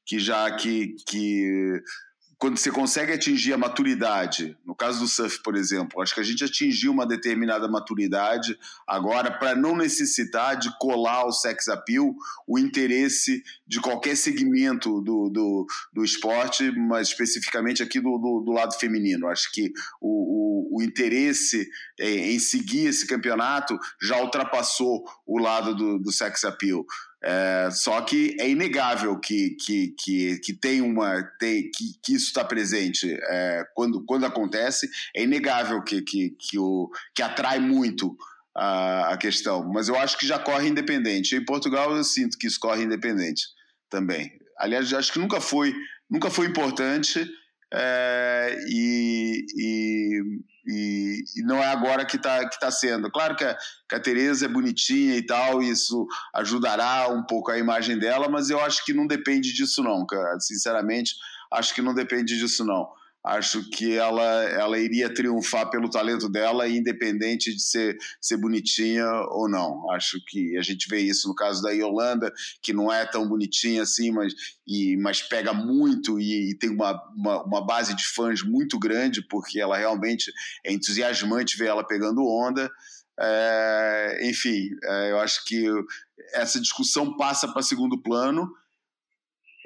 que já que, que quando você consegue atingir a maturidade, no caso do surf, por exemplo, acho que a gente atingiu uma determinada maturidade agora para não necessitar de colar o sex appeal, o interesse de qualquer segmento do, do, do esporte, mas especificamente aqui do, do, do lado feminino. Acho que o, o, o interesse em seguir esse campeonato já ultrapassou o lado do, do sex appeal. É, só que é inegável que, que, que, que tem uma tem, que, que isso está presente é, quando, quando acontece é inegável que, que, que, o, que atrai muito a, a questão. Mas eu acho que já corre independente. Em Portugal eu sinto que isso corre independente também. Aliás acho que nunca foi nunca foi importante é, e, e, e, e, não é agora que está que tá sendo. Claro que a, que a Tereza é bonitinha e tal, e isso ajudará um pouco a imagem dela, mas eu acho que não depende disso não, cara. Sinceramente, acho que não depende disso não. Acho que ela, ela iria triunfar pelo talento dela, independente de ser, ser bonitinha ou não. Acho que a gente vê isso no caso da Yolanda, que não é tão bonitinha assim, mas, e, mas pega muito e, e tem uma, uma, uma, base de fãs muito grande, porque ela realmente é entusiasmante ver ela pegando onda. É, enfim, é, eu acho que essa discussão passa para segundo plano.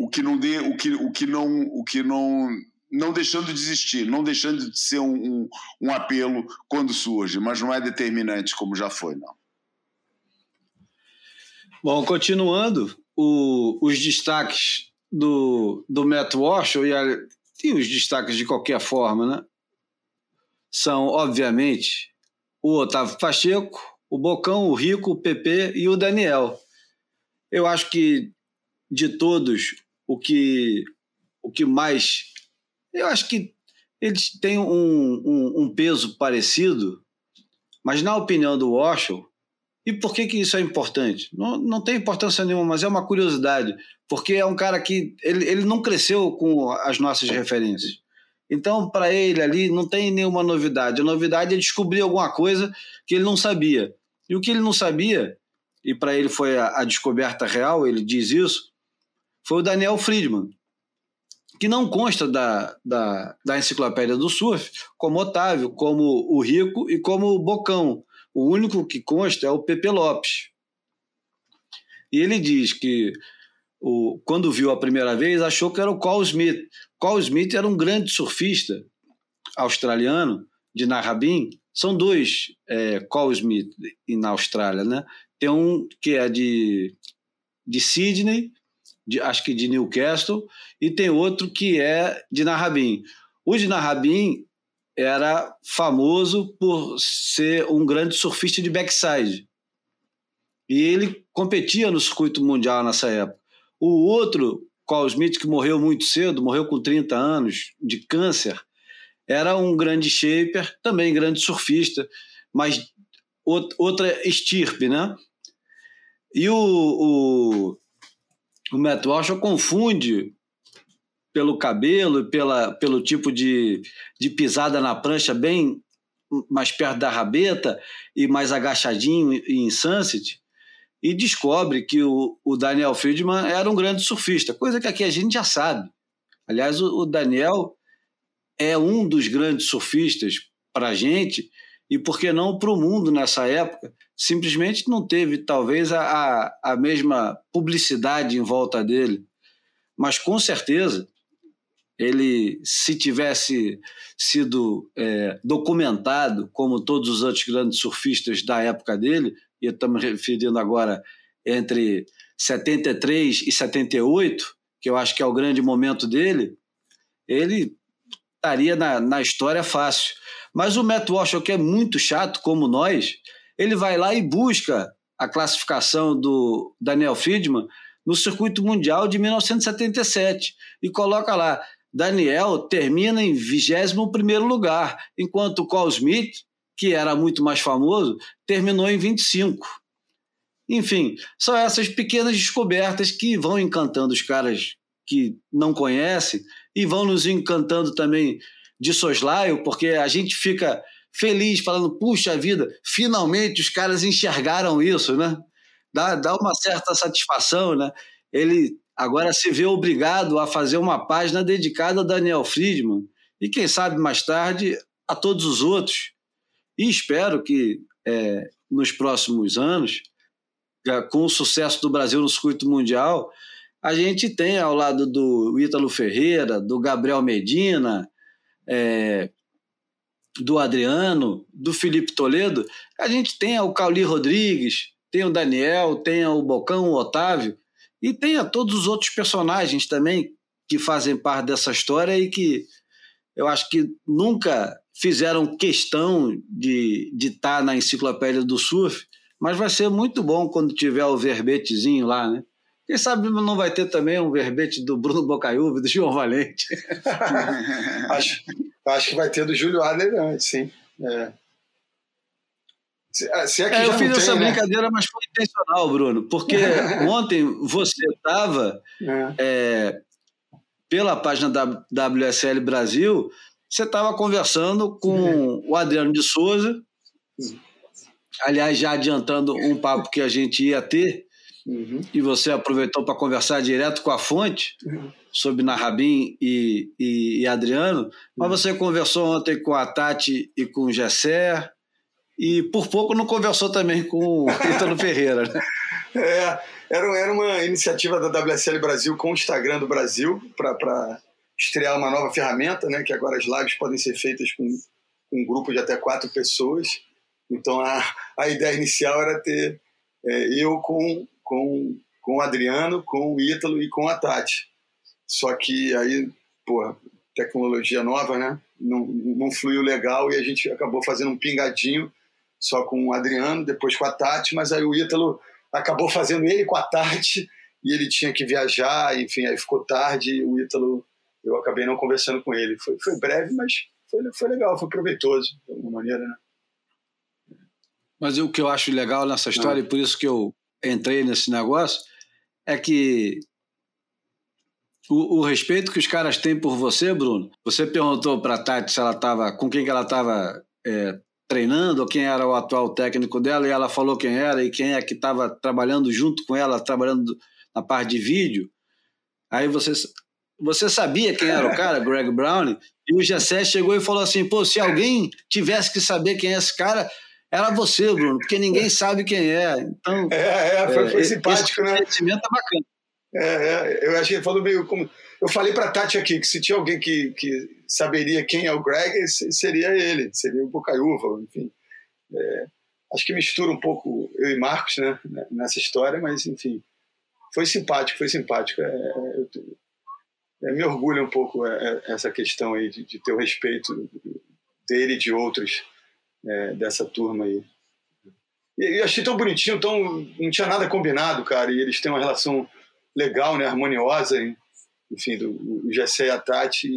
O que não dê, o que, o que não, o que não não deixando de existir, não deixando de ser um, um, um, apelo quando surge, mas não é determinante como já foi, não. Bom, continuando, o, os destaques do, do Matt Walsh, e, a, e os destaques de qualquer forma, né? São, obviamente, o Otávio Pacheco, o Bocão, o Rico, o PP e o Daniel. Eu acho que de todos, o que, o que mais eu acho que eles têm um, um, um peso parecido, mas na opinião do Osho, e por que, que isso é importante? Não, não tem importância nenhuma, mas é uma curiosidade, porque é um cara que ele, ele não cresceu com as nossas referências. Então, para ele ali, não tem nenhuma novidade. A novidade é descobrir alguma coisa que ele não sabia. E o que ele não sabia, e para ele foi a, a descoberta real, ele diz isso, foi o Daniel Friedman que não consta da, da, da enciclopédia do surf, como Otávio, como o Rico e como o Bocão. O único que consta é o Pepe Lopes. E ele diz que o, quando viu a primeira vez, achou que era o Carl Smith. Carl Smith era um grande surfista australiano, de Narrabeen. São dois é, Carl Smith na Austrália, né? Tem um que é de, de Sydney de, acho que de Newcastle, e tem outro que é de Narrabeen. O de Narrabeen era famoso por ser um grande surfista de backside. E ele competia no circuito mundial nessa época. O outro, Carl Smith, que morreu muito cedo, morreu com 30 anos de câncer, era um grande shaper, também grande surfista, mas outra estirpe, né? E o, o, o Matt Walsh confunde pelo cabelo e pela, pelo tipo de, de pisada na prancha bem mais perto da rabeta e mais agachadinho em Sunset e descobre que o, o Daniel Friedman era um grande surfista, coisa que aqui a gente já sabe. Aliás, o, o Daniel é um dos grandes surfistas para a gente e por que não para o mundo nessa época, simplesmente não teve talvez a, a, mesma publicidade em volta dele. Mas com certeza ele, se tivesse sido é, documentado, como todos os outros grandes surfistas da época dele, e estamos referindo agora entre 73 e 78, que eu acho que é o grande momento dele, ele estaria na, na história fácil. Mas o Matt Walsh, que é muito chato como nós, ele vai lá e busca a classificação do Daniel Friedman no circuito mundial de 1977 e coloca lá Daniel termina em 21 lugar, enquanto o Carl Smith, que era muito mais famoso, terminou em 25. Enfim, são essas pequenas descobertas que vão encantando os caras que não conhecem e vão nos encantando também de soslaio, porque a gente fica feliz, falando, puxa vida, finalmente os caras enxergaram isso, né? Dá, dá uma certa satisfação, né? Ele agora se vê obrigado a fazer uma página dedicada a Daniel Friedman e quem sabe mais tarde a todos os outros. E espero que é, nos próximos anos, com o sucesso do Brasil no circuito mundial, a gente tenha ao lado do Ítalo Ferreira, do Gabriel Medina, é, do Adriano, do Felipe Toledo, a gente tem o Cauli Rodrigues, tem o Daniel, tem o Bocão, o Otávio, e tem a todos os outros personagens também que fazem parte dessa história e que eu acho que nunca fizeram questão de estar de tá na enciclopédia do surf, mas vai ser muito bom quando tiver o verbetezinho lá, né? Quem sabe não vai ter também um verbete do Bruno Bocaiúva, do João Valente. [LAUGHS] acho, acho que vai ter do Júlio Adler antes, sim. É. Se, se é é, eu fiz tem, essa né? brincadeira, mas foi intencional, Bruno, porque [LAUGHS] ontem você estava é. é, pela página da WSL Brasil, você estava conversando com o Adriano de Souza, aliás, já adiantando um papo que a gente ia ter, uhum. e você aproveitou para conversar direto com a fonte uhum. Sobre Narrabim e, e, e Adriano, mas uhum. você conversou ontem com a Tati e com o Gessé, e por pouco não conversou também com o [LAUGHS] Ítalo Ferreira, né? É, era, era uma iniciativa da WSL Brasil com o Instagram do Brasil para estrear uma nova ferramenta, né? Que agora as lives podem ser feitas com, com um grupo de até quatro pessoas. Então a, a ideia inicial era ter é, eu com, com, com o Adriano, com o Ítalo e com a Tati. Só que aí, pô, tecnologia nova, né? Não, não fluiu legal e a gente acabou fazendo um pingadinho só com o Adriano, depois com a Tati, mas aí o Ítalo acabou fazendo ele com a Tati e ele tinha que viajar, enfim, aí ficou tarde e o Ítalo, eu acabei não conversando com ele. Foi, foi breve, mas foi, foi legal, foi proveitoso, de alguma maneira, né? Mas o que eu acho legal nessa história, ah. e por isso que eu entrei nesse negócio, é que o, o, respeito que os caras têm por você, Bruno. Você perguntou para a Tati se ela estava, com quem que ela estava é, treinando, quem era o atual técnico dela, e ela falou quem era e quem é que estava trabalhando junto com ela, trabalhando na parte de vídeo. Aí você, você sabia quem era o cara, Greg Brown, e o Gessé chegou e falou assim: pô, se alguém tivesse que saber quem é esse cara, era você, Bruno, porque ninguém sabe quem é. Então, é, é, foi, foi é, simpático, esse né? sentimento é bacana. É, é, eu ele falou meio como. Eu falei para Tati aqui que se tinha alguém que, que saberia quem é o Greg, seria ele, seria o Bocaiúva, enfim. É, acho que mistura um pouco eu e Marcos né, nessa história, mas enfim, foi simpático, foi simpático. É, é, é me orgulha um pouco é, essa questão aí de, de, ter o respeito dele e de outros dessa turma aí. E, e achei tão bonitinho, tão, não tinha nada combinado, cara, e eles têm uma relação legal, né, harmoniosa, enfim, do, o Gessé e a Tati,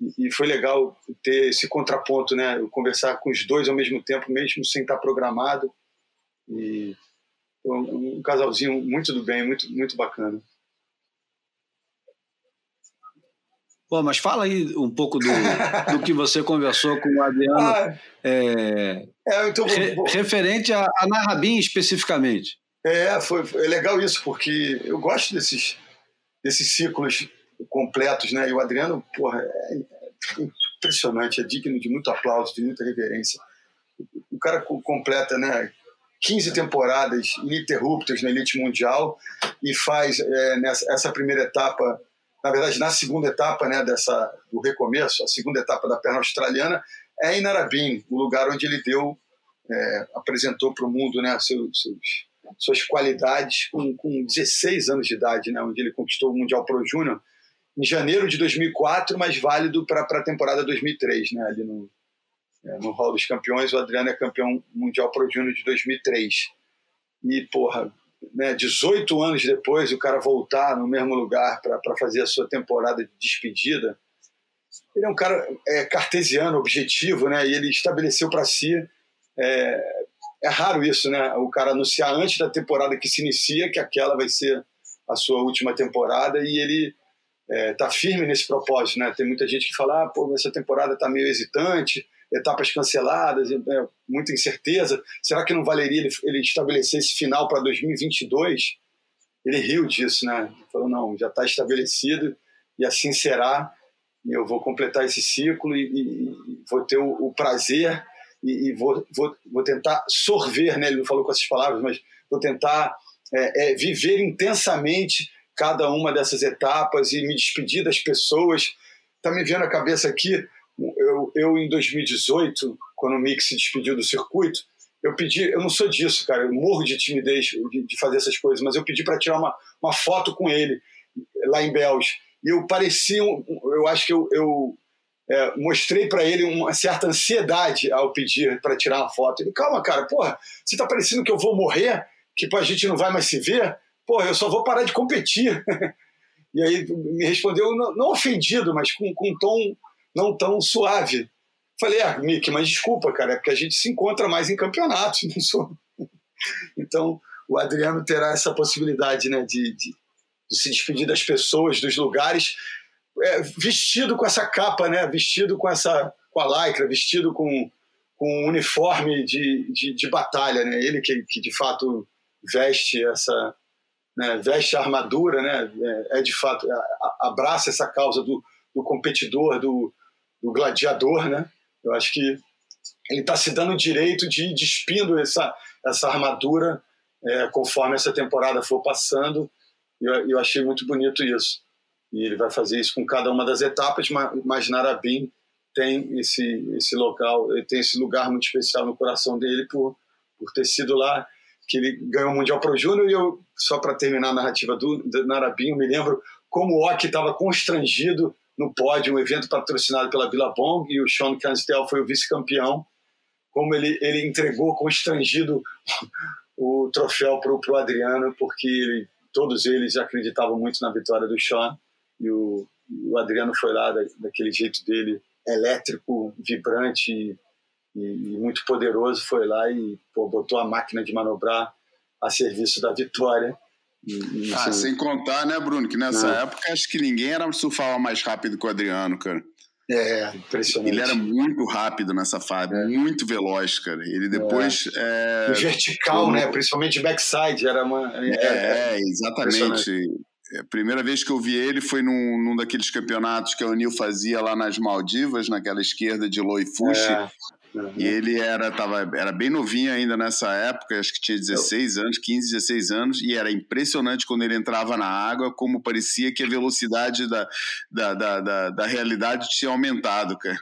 e, e, foi legal ter esse contraponto, né, eu conversar com os dois ao mesmo tempo, mesmo sem estar programado, e um, um casalzinho muito do bem, muito, muito bacana. Bom, mas fala aí um pouco do, do que você conversou com o Adriano, [LAUGHS] ah, é, é, então, re, referente a, a Narrabim especificamente. É, foi, foi legal isso, porque eu gosto desses, desses ciclos completos, né? E o Adriano, porra, é impressionante, é digno de muito aplauso, de muita reverência. O cara completa, né? 15 temporadas ininterruptas na elite mundial e faz é, nessa essa primeira etapa, na verdade, na segunda etapa, né, dessa do recomeço, a segunda etapa da perna australiana é em Narabim, o lugar onde ele deu, é, apresentou para o mundo, né, seus, seus suas qualidades com, com 16 anos de idade, né, onde ele conquistou o Mundial Pro Júnior em janeiro de 2004, mas válido para a temporada 2003, né, ali no, é, no Hall dos Campeões. O Adriano é campeão mundial Pro Júnior de 2003. E, porra, né, 18 anos depois, o cara voltar no mesmo lugar para fazer a sua temporada de despedida. Ele é um cara é, cartesiano, objetivo, né, e ele estabeleceu para si é, é raro isso, né? O cara anunciar antes da temporada que se inicia que aquela vai ser a sua última temporada e ele é, tá firme nesse propósito, né? Tem muita gente que fala, ah, pô, essa temporada tá meio hesitante, etapas canceladas, é, muita incerteza. Será que não valeria ele, ele estabelecer esse final para 2022? Ele riu disso, né? Falou, não, já está estabelecido e assim será. Eu vou completar esse ciclo e, e, e vou ter o, o prazer e, e vou, vou, vou tentar sorver, né? ele não falou com essas palavras, mas vou tentar é, é, viver intensamente cada uma dessas etapas e me despedir das pessoas. Está me vendo a cabeça aqui, eu, eu em 2018, quando o Mick se despediu do circuito, eu pedi, eu não sou disso, cara, eu morro de timidez de, de fazer essas coisas, mas eu pedi para tirar uma, uma foto com ele lá em Belge. E eu parecia, eu acho que eu, eu é, mostrei para ele uma certa ansiedade ao pedir para tirar uma foto. Ele, calma, cara, porra, você tá parecendo que eu vou morrer, que a gente não vai mais se ver? Porra, eu só vou parar de competir. [LAUGHS] e aí me respondeu, não, não ofendido, mas com, com um tom não tão suave. Falei, ah, Mick, mas desculpa, cara, é porque a gente se encontra mais em campeonatos, [LAUGHS] não sou. [LAUGHS] então, o Adriano terá essa possibilidade, né, de, de, de se despedir das pessoas, dos lugares, é, vestido com essa capa, né, vestido com essa, com a lycra, vestido com, com um uniforme de, de, de batalha, né, ele que, que de fato veste essa, né, veste a armadura, né, é, é de fato, abraça essa causa do, do competidor, do, do gladiador, né, eu acho que ele está se dando o direito de ir despindo essa, essa armadura é, conforme essa temporada for passando. E eu, eu, achei muito bonito isso. E ele vai fazer isso com cada uma das etapas, mas Narabim tem esse, esse local, tem esse lugar muito especial no coração dele por, por ter sido lá que ele ganhou o Mundial Pro Júnior. E eu, só para terminar a narrativa do, do Narabim, eu me lembro como o Ock estava constrangido no pódio, um evento patrocinado pela Billabong, e o Sean Canstel foi o vice-campeão. Como ele, ele entregou constrangido o troféu para o Adriano, porque ele, todos eles acreditavam muito na vitória do Sean, e o, o Adriano foi lá da, daquele jeito dele, elétrico, vibrante e, e, muito poderoso, foi lá e pô, botou a máquina de manobrar a serviço da vitória ah, sem contar, né, Bruno, que nessa é. época acho que ninguém era surfava mais rápido que o Adriano, cara. É, impressionante. Ele era muito rápido nessa fase, é. muito veloz, cara. Ele depois. É. É... vertical, né? Principalmente backside, era uma. É, é exatamente. A primeira vez que eu vi ele foi num, num daqueles campeonatos que a O'Neill fazia lá nas Maldivas, naquela esquerda de Loifushi. É. Uhum. E ele era, tava, era bem novinho ainda nessa época, acho que tinha 16 anos, 15, 16 anos, e era impressionante quando ele entrava na água, como parecia que a velocidade da, da, da, da, da realidade tinha aumentado, cara.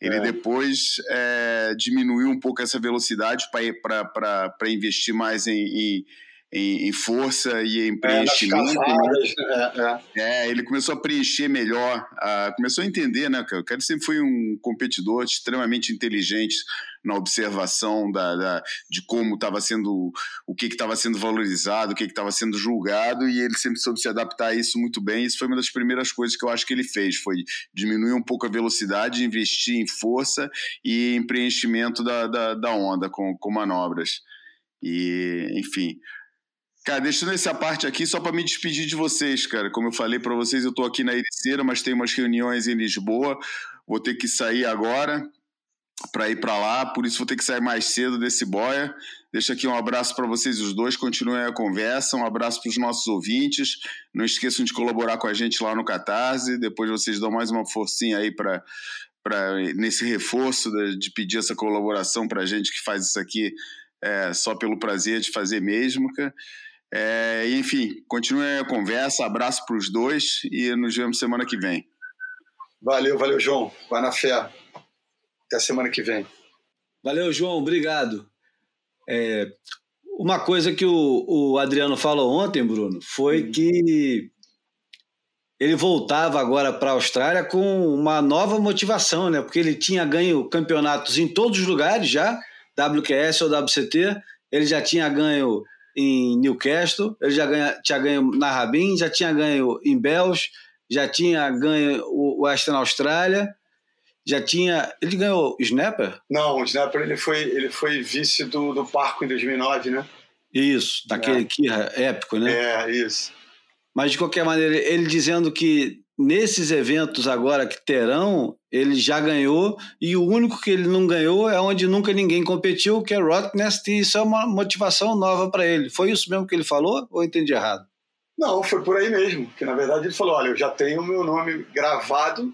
Ele é. depois é, diminuiu um pouco essa velocidade para investir mais em, em em, em força e em é, preenchimento. É, é, é, ele começou a preencher melhor, a, começou a entender, né? O cara sempre foi um competidor extremamente inteligente na observação da, da de como estava sendo, o que estava sendo valorizado, o que estava sendo julgado, e ele sempre soube se adaptar a isso muito bem. Isso foi uma das primeiras coisas que eu acho que ele fez, foi diminuir um pouco a velocidade, investir em força e em preenchimento da, da, da onda com, com manobras. E, enfim, Cara, deixando essa parte aqui só para me despedir de vocês, cara. Como eu falei para vocês, eu estou aqui na Ericeira, mas tem umas reuniões em Lisboa. Vou ter que sair agora para ir para lá, por isso vou ter que sair mais cedo desse boia. Deixa aqui um abraço para vocês os dois, continuem a conversa, um abraço para os nossos ouvintes. Não esqueçam de colaborar com a gente lá no Catarse. Depois vocês dão mais uma forcinha aí para nesse reforço de, de, pedir essa colaboração para a gente que faz isso aqui é, só pelo prazer de fazer mesmo, cara. É, enfim, continue a conversa, abraço para os dois e nos vemos semana que vem. Valeu, valeu, João. Vai na fé. Até semana que vem. Valeu, João. Obrigado. É, uma coisa que o, o, Adriano falou ontem, Bruno, foi hum. que ele voltava agora para a Austrália com uma nova motivação, né? Porque ele tinha ganho campeonatos em todos os lugares já, WQS ou WCT, ele já tinha ganho em Newcastle, ele já ganha, tinha ganho na Rabin, já tinha ganho em Bells, já tinha ganho o Western Austrália, já tinha. Ele ganhou Snapper? Não, o Snapper ele foi, ele foi vice do, do Parco em 2009, né? Isso, daquele é. que épico, né? É, isso. Mas de qualquer maneira, ele dizendo que nesses eventos agora que terão, ele já ganhou, e o único que ele não ganhou é onde nunca ninguém competiu, que é Rottnest, e isso é uma motivação nova para ele. Foi isso mesmo que ele falou ou entendi errado? Não, foi por aí mesmo, que na verdade ele falou, olha, eu já tenho o meu nome gravado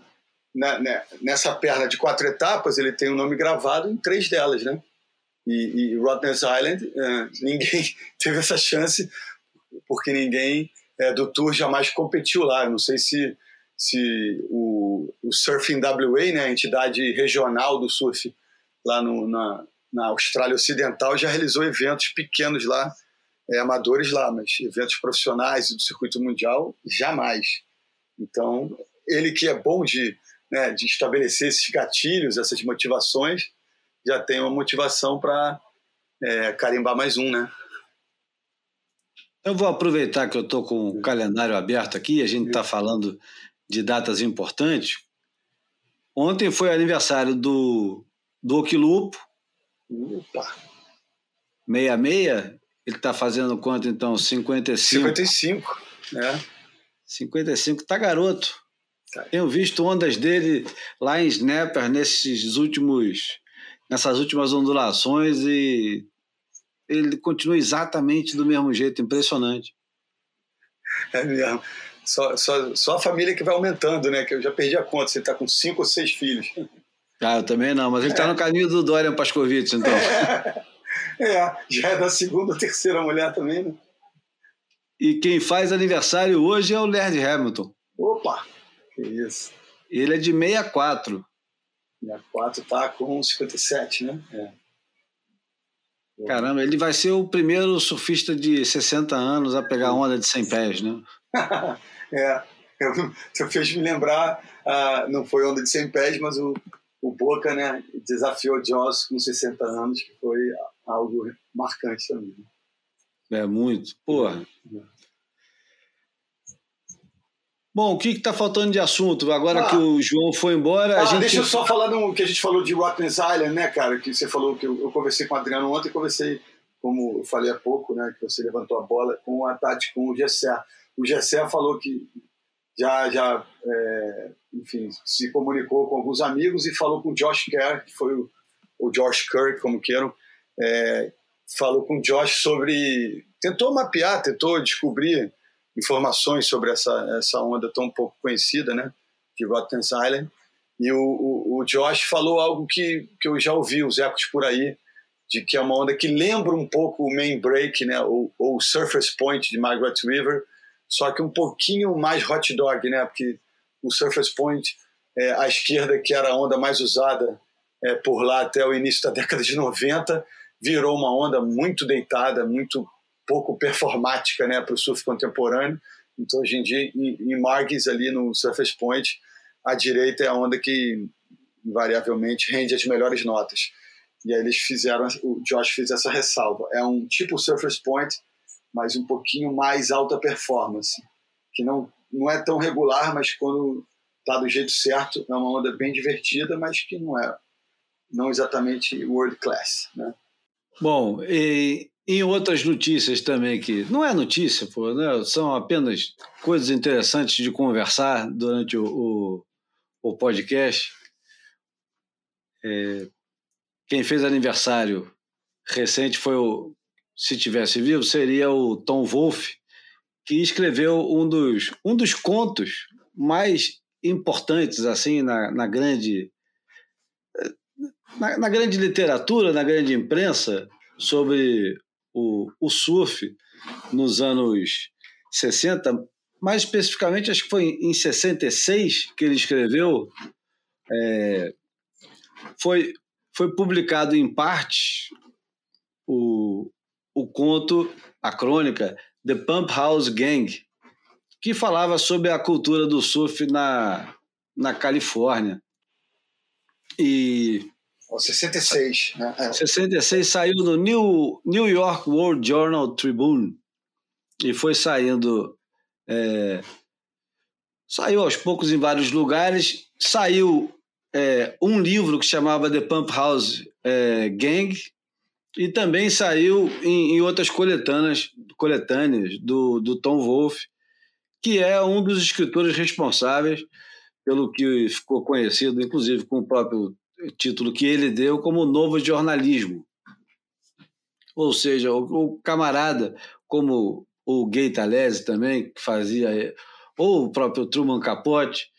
né, né, nessa perna de quatro etapas, ele tem o um nome gravado em três delas, né? E, e Rottnest Island, uh, ninguém [LAUGHS] teve essa chance, porque ninguém é, do Tour jamais competiu lá. Eu não sei se se o, o Surfing WA, né, a entidade regional do surf lá no, na, na Austrália Ocidental, já realizou eventos pequenos lá, é, amadores lá, mas eventos profissionais do circuito mundial, jamais. Então, ele que é bom de, né, de estabelecer esses gatilhos, essas motivações, já tem uma motivação para é, carimbar mais um, né? Eu vou aproveitar que eu estou com o calendário aberto aqui, a gente está falando de datas importantes, Ontem foi aniversário do, do Oquilupo. Opa! 66. Ele está fazendo quanto então? 55. 55, né? 55, tá garoto. Tá. Tenho visto ondas dele lá em Snapper nesses últimos, nessas últimas ondulações e ele continua exatamente do mesmo jeito, impressionante. É mesmo. Só, só, só a família que vai aumentando, né? Que eu já perdi a conta. Você está com cinco ou seis filhos. Ah, eu também não, mas ele está no caminho do Dorian Pascovitch, então. É, [LAUGHS] é, já é da segunda ou terceira mulher também, né? E quem faz aniversário hoje é o Laird Hamilton. Opa! Que isso. Ele é de 64. 64 tá com 57, né? É. Caramba, ele vai ser o primeiro surfista de 60 anos a pegar onda de 100 pés, né? [LAUGHS] é, eu, [LAUGHS] você fez me lembrar, uh, não foi onda de 100 pés, mas o, o Boca né, desafiou Joss com 60 anos, que foi algo marcante também. né? É muito. Porra. Bom, o que está faltando de assunto? Agora Ah. que o João foi embora, Ah, gente. Deixa eu só falar do que a gente falou de Rottnest Island, né, cara? Que você falou que eu, eu conversei com o Adriano ontem, conversei, como eu falei há pouco, né, que você levantou a bola, com a Tati, com o Gessé. O Gessé falou que já, já é, enfim, se comunicou com alguns amigos e falou com o Josh Kerr, que foi o, o Josh Kirk, como queiram, é, falou com o Josh sobre. tentou mapear, tentou descobrir informações sobre essa, essa onda tão pouco conhecida, né, de Rottnest Island. E o, o, o Josh falou algo que, que eu já ouvi os ecos por aí, de que é uma onda que lembra um pouco o Main Break, né, ou, ou o Surface Point de Margaret River, só que um pouquinho mais hot dog, né, porque o Surface Point, é, à esquerda, que era a onda mais usada é, por lá até o início da [LAUGHS] década de 90, virou uma onda muito deitada, muito pouco performática né, para o surf contemporâneo. Então, hoje em dia, em, em Margis, ali no Surface Point, a direita é a onda que invariavelmente rende as melhores notas. E aí eles fizeram, o Josh fez essa ressalva. É um tipo Surface Point, mas um pouquinho mais alta performance, que não, não é tão regular, mas quando está do jeito certo, é uma onda bem divertida, mas que não é não exatamente world class, né? Bom, e em outras notícias também que não é notícia, pô, né? são apenas coisas interessantes de conversar durante o, o, o podcast. É, quem fez aniversário recente foi o, se tivesse vivo, seria o Tom Wolfe, que escreveu um dos, um dos contos mais importantes assim na, na grande na, na grande literatura, na grande imprensa sobre o, o surf nos anos 60, mais especificamente, acho que foi em 66 que ele escreveu, é, foi, foi publicado em parte o, o conto, a crônica The Pump House Gang, que falava sobre a cultura do surf na, na Califórnia. E Ó, 66, né? É. 66 saiu no New, New York World Journal Tribune e foi saindo. é, saiu aos poucos em vários lugares. Saiu é, um livro que chamava The Pump House é, Gang e também saiu em, em outras coletâneas, coletâneas do, do Tom Wolfe, que é um dos escritores responsáveis pelo que ficou conhecido, inclusive com o próprio título que ele deu como novo jornalismo. Ou seja, o, o camarada, como o Gay Talese também, que fazia, ou o próprio Truman Capote,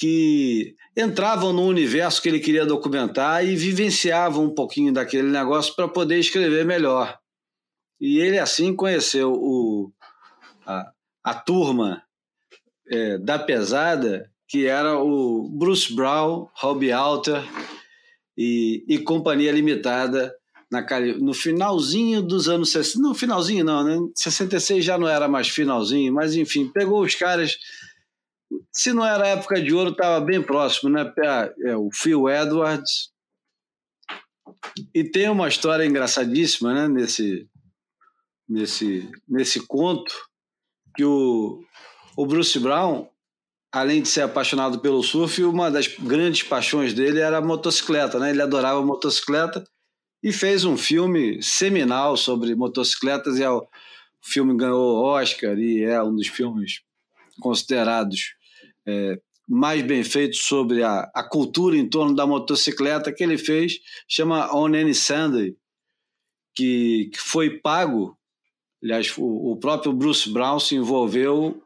que entravam no universo que ele queria documentar e vivenciavam um pouquinho daquele negócio para poder escrever melhor. E ele assim conheceu o, a, a turma é, da pesada, que era o Bruce Brown, Robbie Alter e, e Companhia Limitada na, no finalzinho dos anos 60. Não, finalzinho não, né? 66 já não era mais finalzinho, mas enfim, pegou os caras. Se não era época de ouro, estava bem próximo, né? É, o Phil Edwards. E tem uma história engraçadíssima, né? Nesse, nesse, nesse conto, que o, o Bruce Brown além de ser apaixonado pelo surf, uma das grandes paixões dele era a motocicleta, né? Ele adorava motocicleta e fez um filme seminal sobre motocicletas e é o filme ganhou Oscar e é um dos filmes considerados é, mais bem feitos sobre a, a cultura em torno da motocicleta que ele fez, chama On Any Sunday, que, que foi pago. Aliás, o, o próprio Bruce Brown se envolveu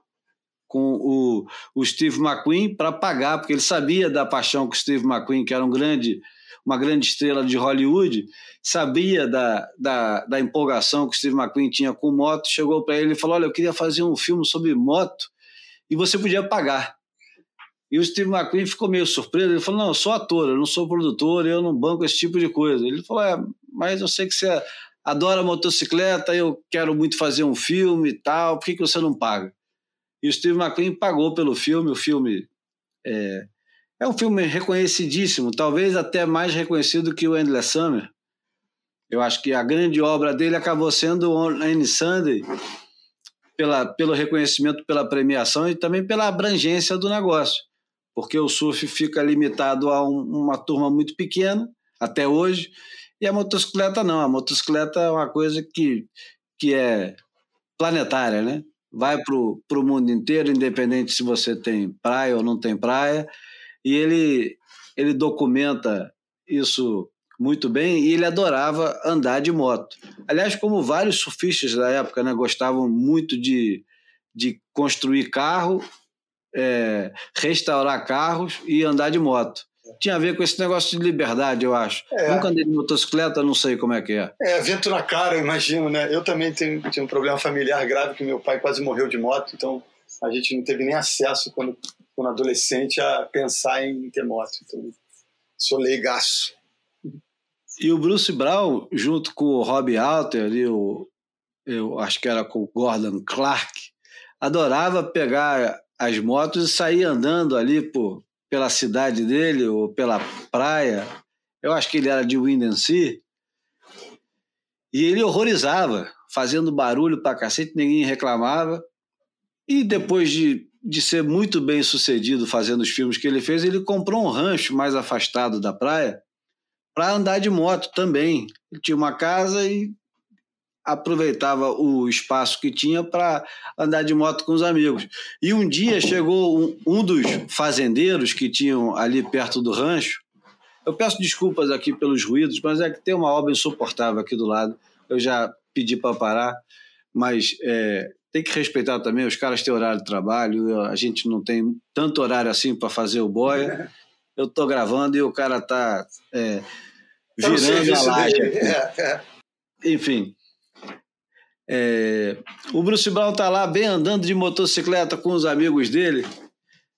com o, o Steve McQueen para pagar, porque ele sabia da paixão que o Steve McQueen, que era um grande, uma grande estrela de Hollywood, sabia da, da, da empolgação que o Steve McQueen tinha com moto, chegou para ele e falou: Olha, eu queria fazer um filme sobre moto e você podia pagar. E o Steve McQueen ficou meio surpreso. Ele falou: Não, eu sou ator, eu não sou produtor, eu não banco esse tipo de coisa. Ele falou: É, mas eu sei que você adora motocicleta, eu quero muito fazer um filme e tal, por que, que você não paga? E o Steve McQueen pagou pelo filme. O filme é, é um filme reconhecidíssimo, talvez até mais reconhecido que o Endless Summer. Eu acho que a grande obra dele acabou sendo On Any Sunday, pela, pelo reconhecimento, pela premiação e também pela abrangência do negócio, porque o surf fica limitado a um, uma turma muito pequena, até hoje, e a motocicleta não. A motocicleta é uma coisa que, que é planetária, né? vai para o mundo inteiro, independente se você tem praia ou não tem praia, e ele, ele documenta isso muito bem e ele adorava andar de moto. Aliás, como vários surfistas da época né, gostavam muito de, de construir carro, é, restaurar carros e andar de moto tinha a ver com esse negócio de liberdade, eu acho. É. Nunca andei de motocicleta, não sei como é que é. É, vento na cara, imagino, né? Eu também tenho, tenho um problema familiar grave, que meu pai quase morreu de moto, então a gente não teve nem acesso, quando, quando adolescente, a pensar em ter moto. Então, sou leigaço. E o Bruce Brown, junto com o Rob Alter e o, eu acho que era com o Gordon Clark, adorava pegar as motos e sair andando ali por pela cidade dele ou pela praia. Eu acho que ele era de Windansea. E ele horrorizava, fazendo barulho pra cacete, ninguém reclamava. E depois de, de ser muito bem sucedido fazendo os filmes que ele fez, ele comprou um rancho mais afastado da praia para andar de moto também. Ele tinha uma casa e aproveitava o espaço que tinha para andar de moto com os amigos. E um dia chegou um, um, dos fazendeiros que tinham ali perto do rancho. Eu peço desculpas aqui pelos ruídos, mas é que tem uma obra insuportável aqui do lado. Eu já pedi para parar, mas é, tem que respeitar também. Os caras têm horário de trabalho, a gente não tem tanto horário assim para fazer o boia. [LAUGHS] Eu estou gravando e o cara está é, tá virando a laje. É, é. Enfim, é, o Bruce Brown tá lá bem andando de motocicleta com os amigos dele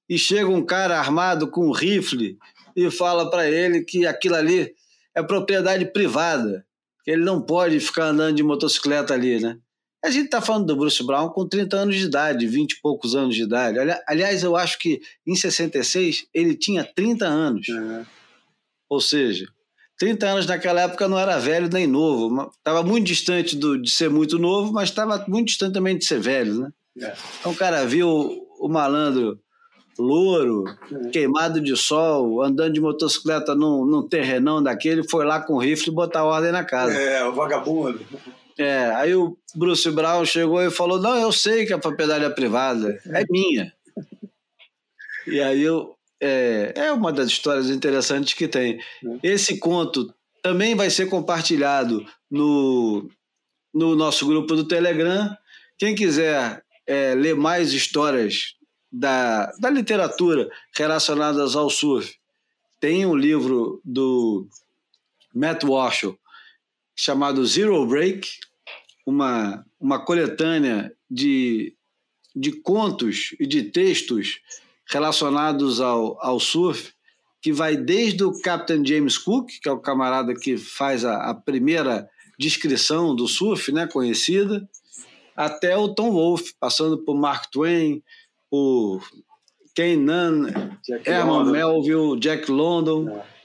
e chega um cara armado com um rifle e fala para ele que aquilo ali é propriedade privada, que ele não pode ficar andando de motocicleta ali, né? A gente está falando do Bruce Brown com 30 anos de idade, 20 e poucos anos de idade. Aliás, eu acho que em 66 ele tinha 30 anos. Uhum. Ou seja, 30 anos naquela época não era velho nem novo. Estava muito distante do, de ser muito novo, mas estava muito distante também de ser velho, né? É. Então o cara viu o malandro louro, é. queimado de sol, andando de motocicleta num, num terrenão daquele, foi lá com o rifle botar ordem na casa. É, o vagabundo. É, aí o Bruce Brown chegou e falou: Não, eu sei que a propriedade é privada, é minha. E aí eu, é, é uma das histórias interessantes que tem. Uhum. Esse conto também vai ser compartilhado no, no nosso grupo do Telegram. Quem quiser é, ler mais histórias da, da literatura relacionadas ao surf, tem um livro do Matt Walsh chamado Zero Break, uma, uma coletânea de, de contos e de textos relacionados ao, ao surf, que vai desde o Captain James Cook, que é o camarada que faz a, a primeira descrição do surf, né, conhecida, até o Tom Wolfe, passando por Mark Twain, por Ken Nunn, Herman Melville, Jack London, é.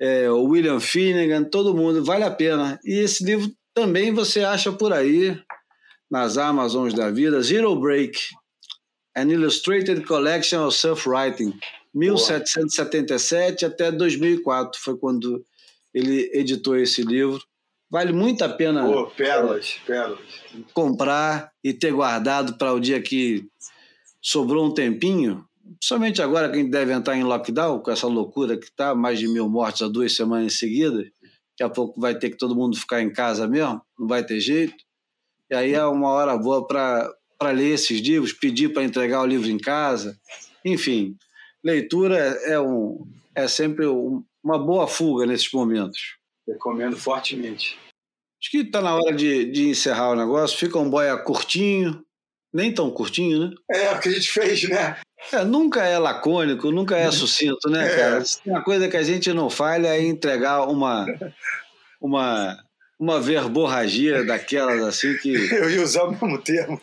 É, o William Finnegan, todo mundo, vale a pena. E esse livro também você acha por aí, nas Amazons da vida, Zero Break, An Illustrated Collection of Self-Writing, 1777 até 2004 foi quando ele editou esse livro. Vale muito a pena Pô, pérolas, pérolas. comprar e ter guardado para o dia que sobrou um tempinho. Somente agora que a gente deve entrar em lockdown, com essa loucura que está, mais de mil mortes há duas semanas seguidas. Daqui a pouco vai ter que todo mundo ficar em casa mesmo, não vai ter jeito. E aí é uma hora boa para ler esses livros, pedir para entregar o livro em casa. Enfim, leitura é, um, é sempre um, uma boa fuga nesses momentos. Recomendo fortemente. Acho que está na hora de, de encerrar o negócio. Fica um boia curtinho, nem tão curtinho, né? É, o que a gente fez, né? É, nunca é lacônico, nunca é sucinto, né, É. cara? Uma coisa que a gente não falha é entregar uma, uma, uma verborragia daquelas assim que [LAUGHS] Eu ia usar o mesmo termo.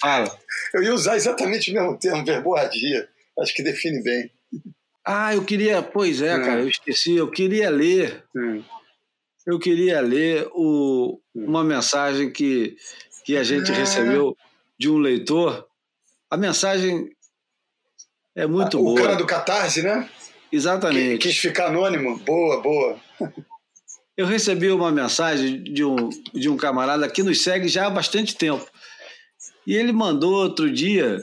fala. Eu ia usar exatamente o mesmo termo, verborragia. Acho que define bem. Ah, eu queria, pois é, É. cara, eu esqueci, eu queria ler, Hum. eu queria ler o, uma mensagem que, que a gente recebeu de um leitor. A mensagem é muito o boa. cara do Catarse, né? Exatamente. quis ficar anônimo. Boa, boa. Eu recebi uma mensagem de um, de um camarada que nos segue já há bastante tempo. E ele mandou outro dia.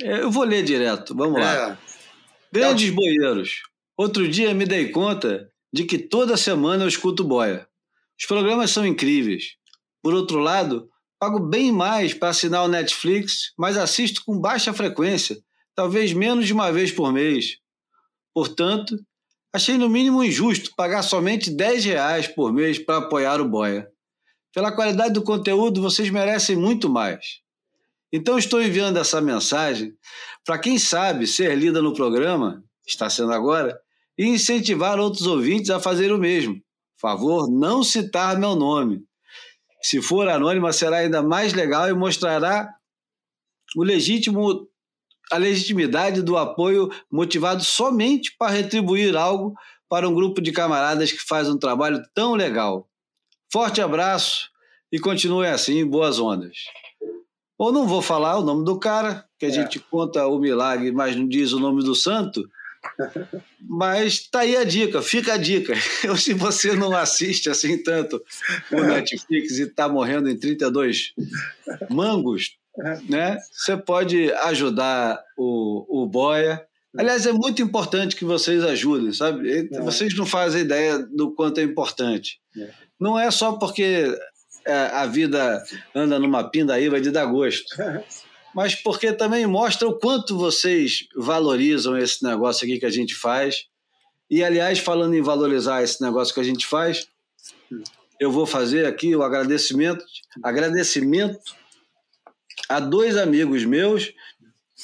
é, Eu vou ler direto, vamos lá. É. Grandes boieiros. Outro dia me dei conta de que toda semana eu escuto boia. Os programas são incríveis. Por outro lado, pago bem mais para assinar o Netflix, mas assisto com baixa frequência, talvez menos de uma vez por mês. Portanto, achei no mínimo injusto pagar somente 10 reais por mês para apoiar o Boia. Pela qualidade do conteúdo, vocês merecem muito mais. Então estou enviando essa mensagem para quem sabe ser lida no programa, está sendo agora, e incentivar outros ouvintes a fazer o mesmo. Favor não citar meu nome. Se for anônima, será ainda mais legal e mostrará o legítimo, a legitimidade do apoio motivado somente para retribuir algo para um grupo de camaradas que faz um trabalho tão legal. Forte abraço e continue assim, boas ondas. Ou não vou falar o nome do cara, que a É. gente conta o milagre, mas não diz o nome do santo. Mas tá aí a dica, fica a dica. [LAUGHS] Eu, se você não assiste assim tanto o Netflix e está morrendo em 32 mangos, né? Você pode ajudar o, o Boia. Aliás, é muito importante que vocês ajudem, sabe? É. Vocês não fazem ideia do quanto é importante. É. Não é só porque é, a vida anda numa pindaíba de dar gosto [LAUGHS] mas porque também mostra o quanto vocês valorizam esse negócio aqui que a gente faz. E, aliás, falando em valorizar esse negócio que a gente faz, eu vou fazer aqui o agradecimento, agradecimento a dois amigos meus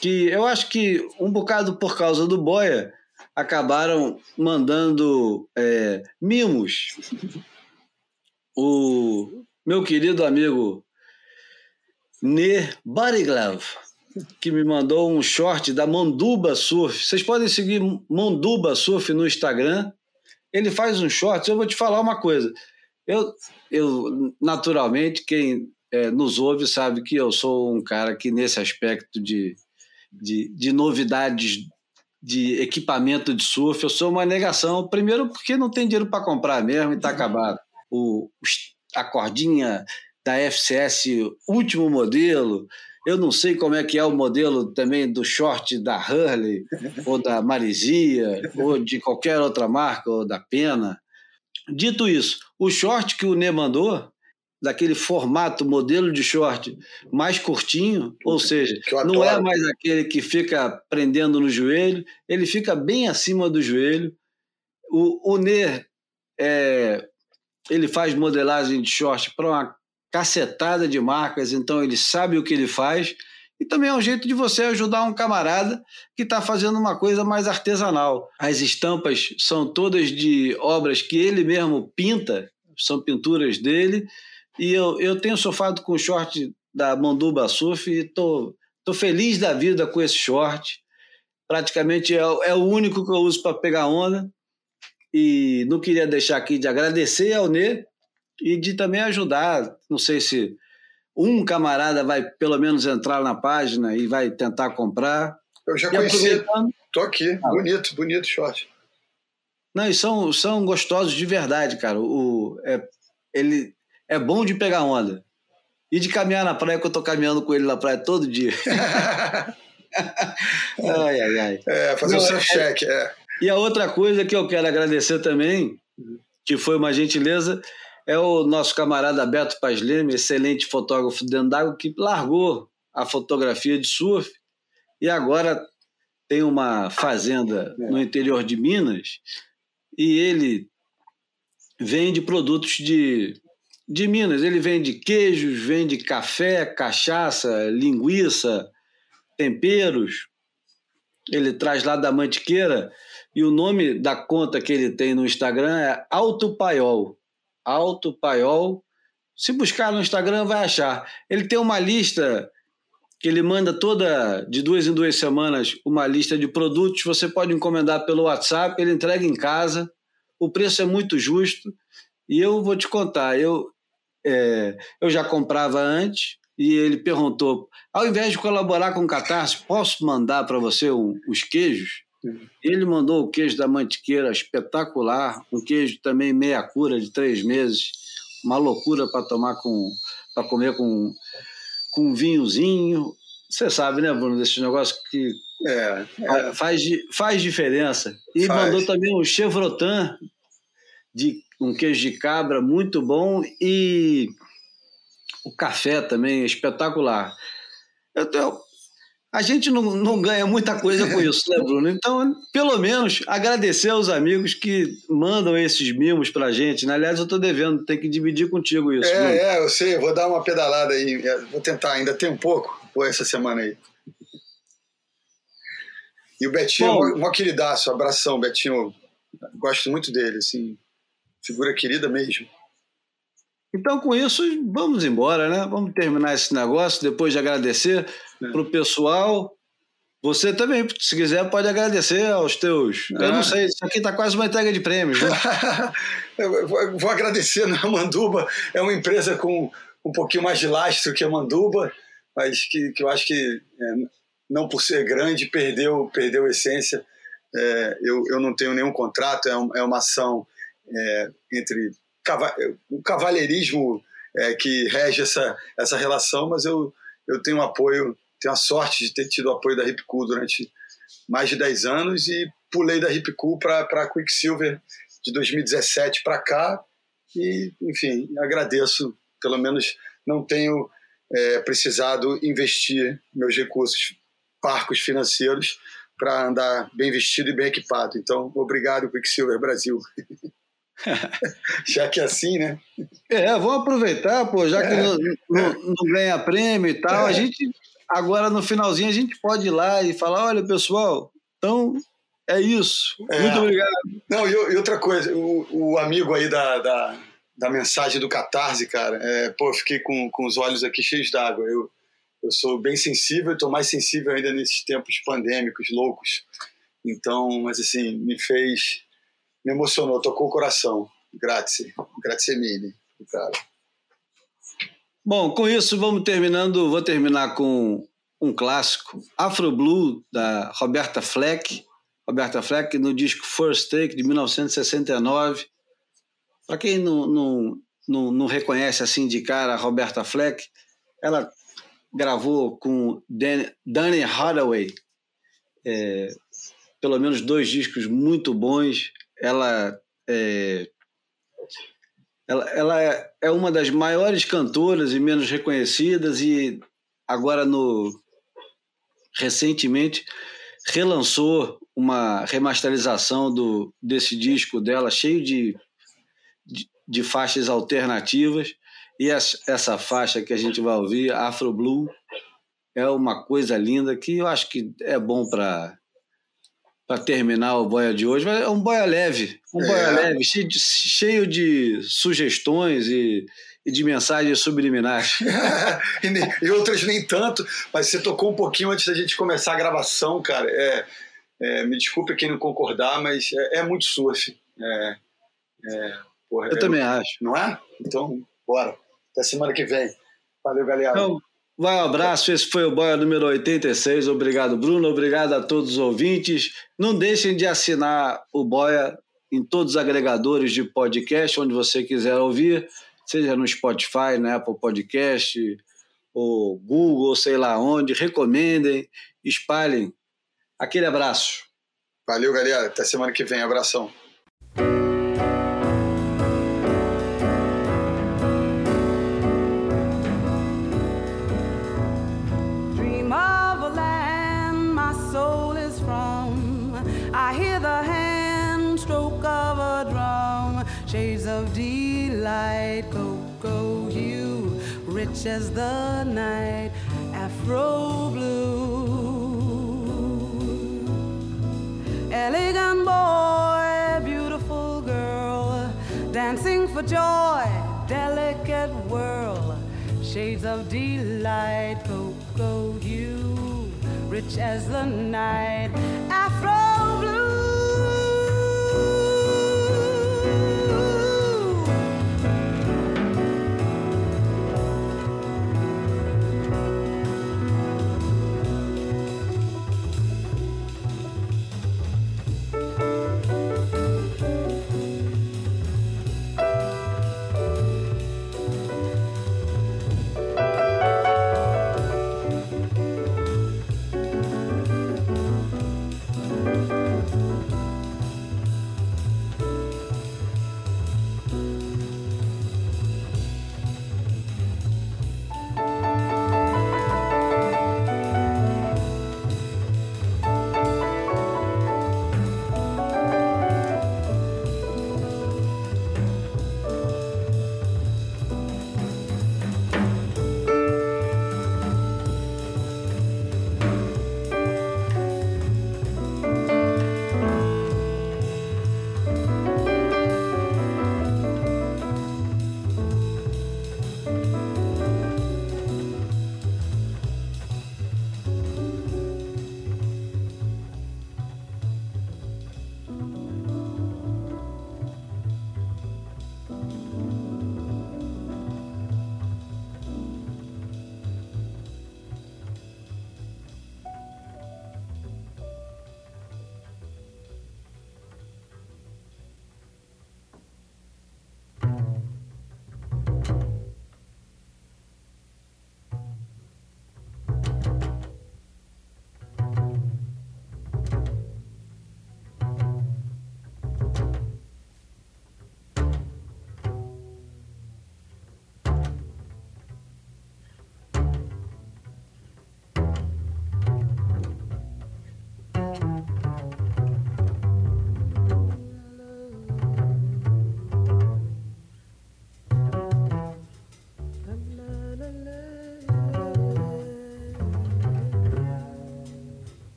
que eu acho que um bocado por causa do Boia acabaram mandando é, mimos. O meu querido amigo Ne Bodyglove, que me mandou um short da Manduba Surf. Vocês podem seguir Manduba Surf no Instagram. Ele faz um short. Eu vou te falar uma coisa. Eu, eu naturalmente, quem é, nos ouve sabe que eu sou um cara que, nesse aspecto de, de, de novidades de equipamento de surf, eu sou uma negação. Primeiro, porque não tem dinheiro para comprar mesmo e está acabado. O, a cordinha da FCS último modelo. Eu não sei como é que é o modelo também do short da Hurley, [LAUGHS] ou da Marizia, ou de qualquer outra marca, ou da Pena. Dito isso, o short que o Nê mandou, daquele formato, modelo de short mais curtinho, ou seja, não é mais aquele que fica prendendo no joelho, ele fica bem acima do joelho. O, o Nê, é, ele faz modelagem de short para uma cacetada de marcas, então ele sabe o que ele faz. E também é um jeito de você ajudar um camarada que está fazendo uma coisa mais artesanal. As estampas são todas de obras que ele mesmo pinta, são pinturas dele. E eu, eu tenho sofado com o short da Manduba Surf e tô, tô feliz da vida com esse short. Praticamente é, é o único que eu uso para pegar onda. E não queria deixar aqui de agradecer ao Nê e de também ajudar. Não sei se um camarada vai pelo menos entrar na página e vai tentar comprar. Eu já e conheci. Tô aqui, ah, bonito, bonito short. Não, e são, são gostosos de verdade, cara. O, é, ele é bom de pegar onda. E de caminhar na praia, que eu tô caminhando com ele na praia todo dia. [LAUGHS] ai, ai, ai. É, fazer o um é, é. E a outra coisa que eu quero agradecer também, que foi uma gentileza, é o nosso camarada Beto Paz Leme, excelente fotógrafo dentro d'água, que largou a fotografia de surf e agora tem uma fazenda é. no interior de Minas e ele vende produtos de, de Minas. Ele vende queijos, vende café, cachaça, linguiça, temperos. Ele traz lá da Mantiqueira e o nome da conta que ele tem no Instagram é Alto Paiol. Alto Paiol. Se buscar no Instagram, vai achar. Ele tem uma lista que ele manda toda de duas em duas semanas uma lista de produtos. Você pode encomendar pelo WhatsApp, ele entrega em casa. O preço é muito justo. E eu vou te contar, eu, é, eu já comprava antes e ele perguntou: ao invés de colaborar com o Catarse, posso mandar para você um, os queijos? Ele mandou o queijo da mantiqueira espetacular, um queijo também meia cura de três meses, uma loucura para tomar com, para comer com, com um vinhozinho. Você sabe, né, Bruno, desse negócio que é, é. Faz, faz diferença. E faz. mandou também o chevrotin de um queijo de cabra muito bom e o café também espetacular. Eu, eu, a gente não, não ganha muita coisa com isso, né, Bruno? Então, pelo menos, agradecer aos amigos que mandam esses mimos pra gente. Né? Aliás, eu estou devendo, tem que dividir contigo isso. É, Bruno. é, eu sei, vou dar uma pedalada aí, vou tentar, ainda tem um pouco, por essa semana aí. E o Betinho, Bom, um queridaço, abração, Betinho, gosto muito dele, assim, figura querida mesmo. Então, com isso, vamos embora, né? Vamos terminar esse negócio, depois de agradecer é. para o pessoal. Você também, se quiser, pode agradecer aos teus. Eu não é. sei, isso aqui está quase uma entrega de prêmios. Né? [LAUGHS] vou, vou agradecer na Manduba, é uma empresa com um pouquinho mais de lastro que a Manduba, mas que, que eu acho que, é, não por ser grande, perdeu, perdeu a essência. É, eu, eu não tenho nenhum contrato, é, um, é uma ação é, entre o cavalheirismo é, que rege essa, essa relação, mas eu, eu tenho apoio, tenho a sorte de ter tido o apoio da Ripcool durante mais de 10 anos e pulei da Ripcool para a Quicksilver de 2017 para cá e, enfim, agradeço, pelo menos não tenho é, precisado investir meus recursos parcos financeiros para andar bem vestido e bem equipado. Então, obrigado, Quicksilver Brasil. [LAUGHS] [LAUGHS] já que é assim, né? É, vamos aproveitar, pô, já que é. não, não, não, ganha prêmio e tal, é. a gente agora no finalzinho a gente pode ir lá e falar, olha pessoal, então é isso. É. Muito obrigado. Não, e, e outra coisa, o, o, amigo aí da, da, da, mensagem do Catarse, cara, é, pô, eu fiquei com, com os olhos aqui cheios d'água. Eu, eu sou bem sensível, estou mais sensível ainda nesses tempos pandêmicos, loucos. Então, mas assim, me fez me emocionou, tocou o coração. Grazie, grazie mille, cara. Bom, com isso vamos terminando, vou terminar com um clássico, Afro Blue, da Roberta Fleck. Roberta Fleck no disco First Take, de 1969. Para quem não, não, não, não, reconhece assim de cara a Roberta Fleck, ela gravou com Danny Hathaway é, pelo menos dois discos muito bons ela é, ela, ela é, é uma das maiores cantoras e menos reconhecidas e agora no recentemente relançou uma remasterização do, desse disco dela cheio de, de, de faixas alternativas. E essa, essa faixa que a gente vai ouvir Afro Blue é uma coisa linda que eu acho que é bom para para terminar o boia de hoje. É um boia leve, um é. boia leve, cheio de, cheio de sugestões e, e, de mensagens subliminares. [LAUGHS] e, outras nem tanto, mas você tocou um pouquinho antes da gente começar a gravação, cara. É, é me desculpe quem não concordar, mas é, é muito surf. É, é, porra, Eu também acho. Não é? Então, bora. Até semana que vem. Valeu, galera. Então, vai um abraço. Esse foi o Boia número 86. Obrigado, Bruno. Obrigado a todos os ouvintes. Não deixem de assinar o Boia em todos os agregadores de podcast, onde você quiser ouvir, seja no Spotify, na Apple Podcast, ou Google, sei lá onde. Recomendem, espalhem. Aquele abraço. Valeu, galera. Até semana que vem. Abração. Rich as the night, afro blue. Elegant boy, beautiful girl, dancing for joy, delicate whirl. Shades of delight, cocoa hue, rich as the night, afro blue.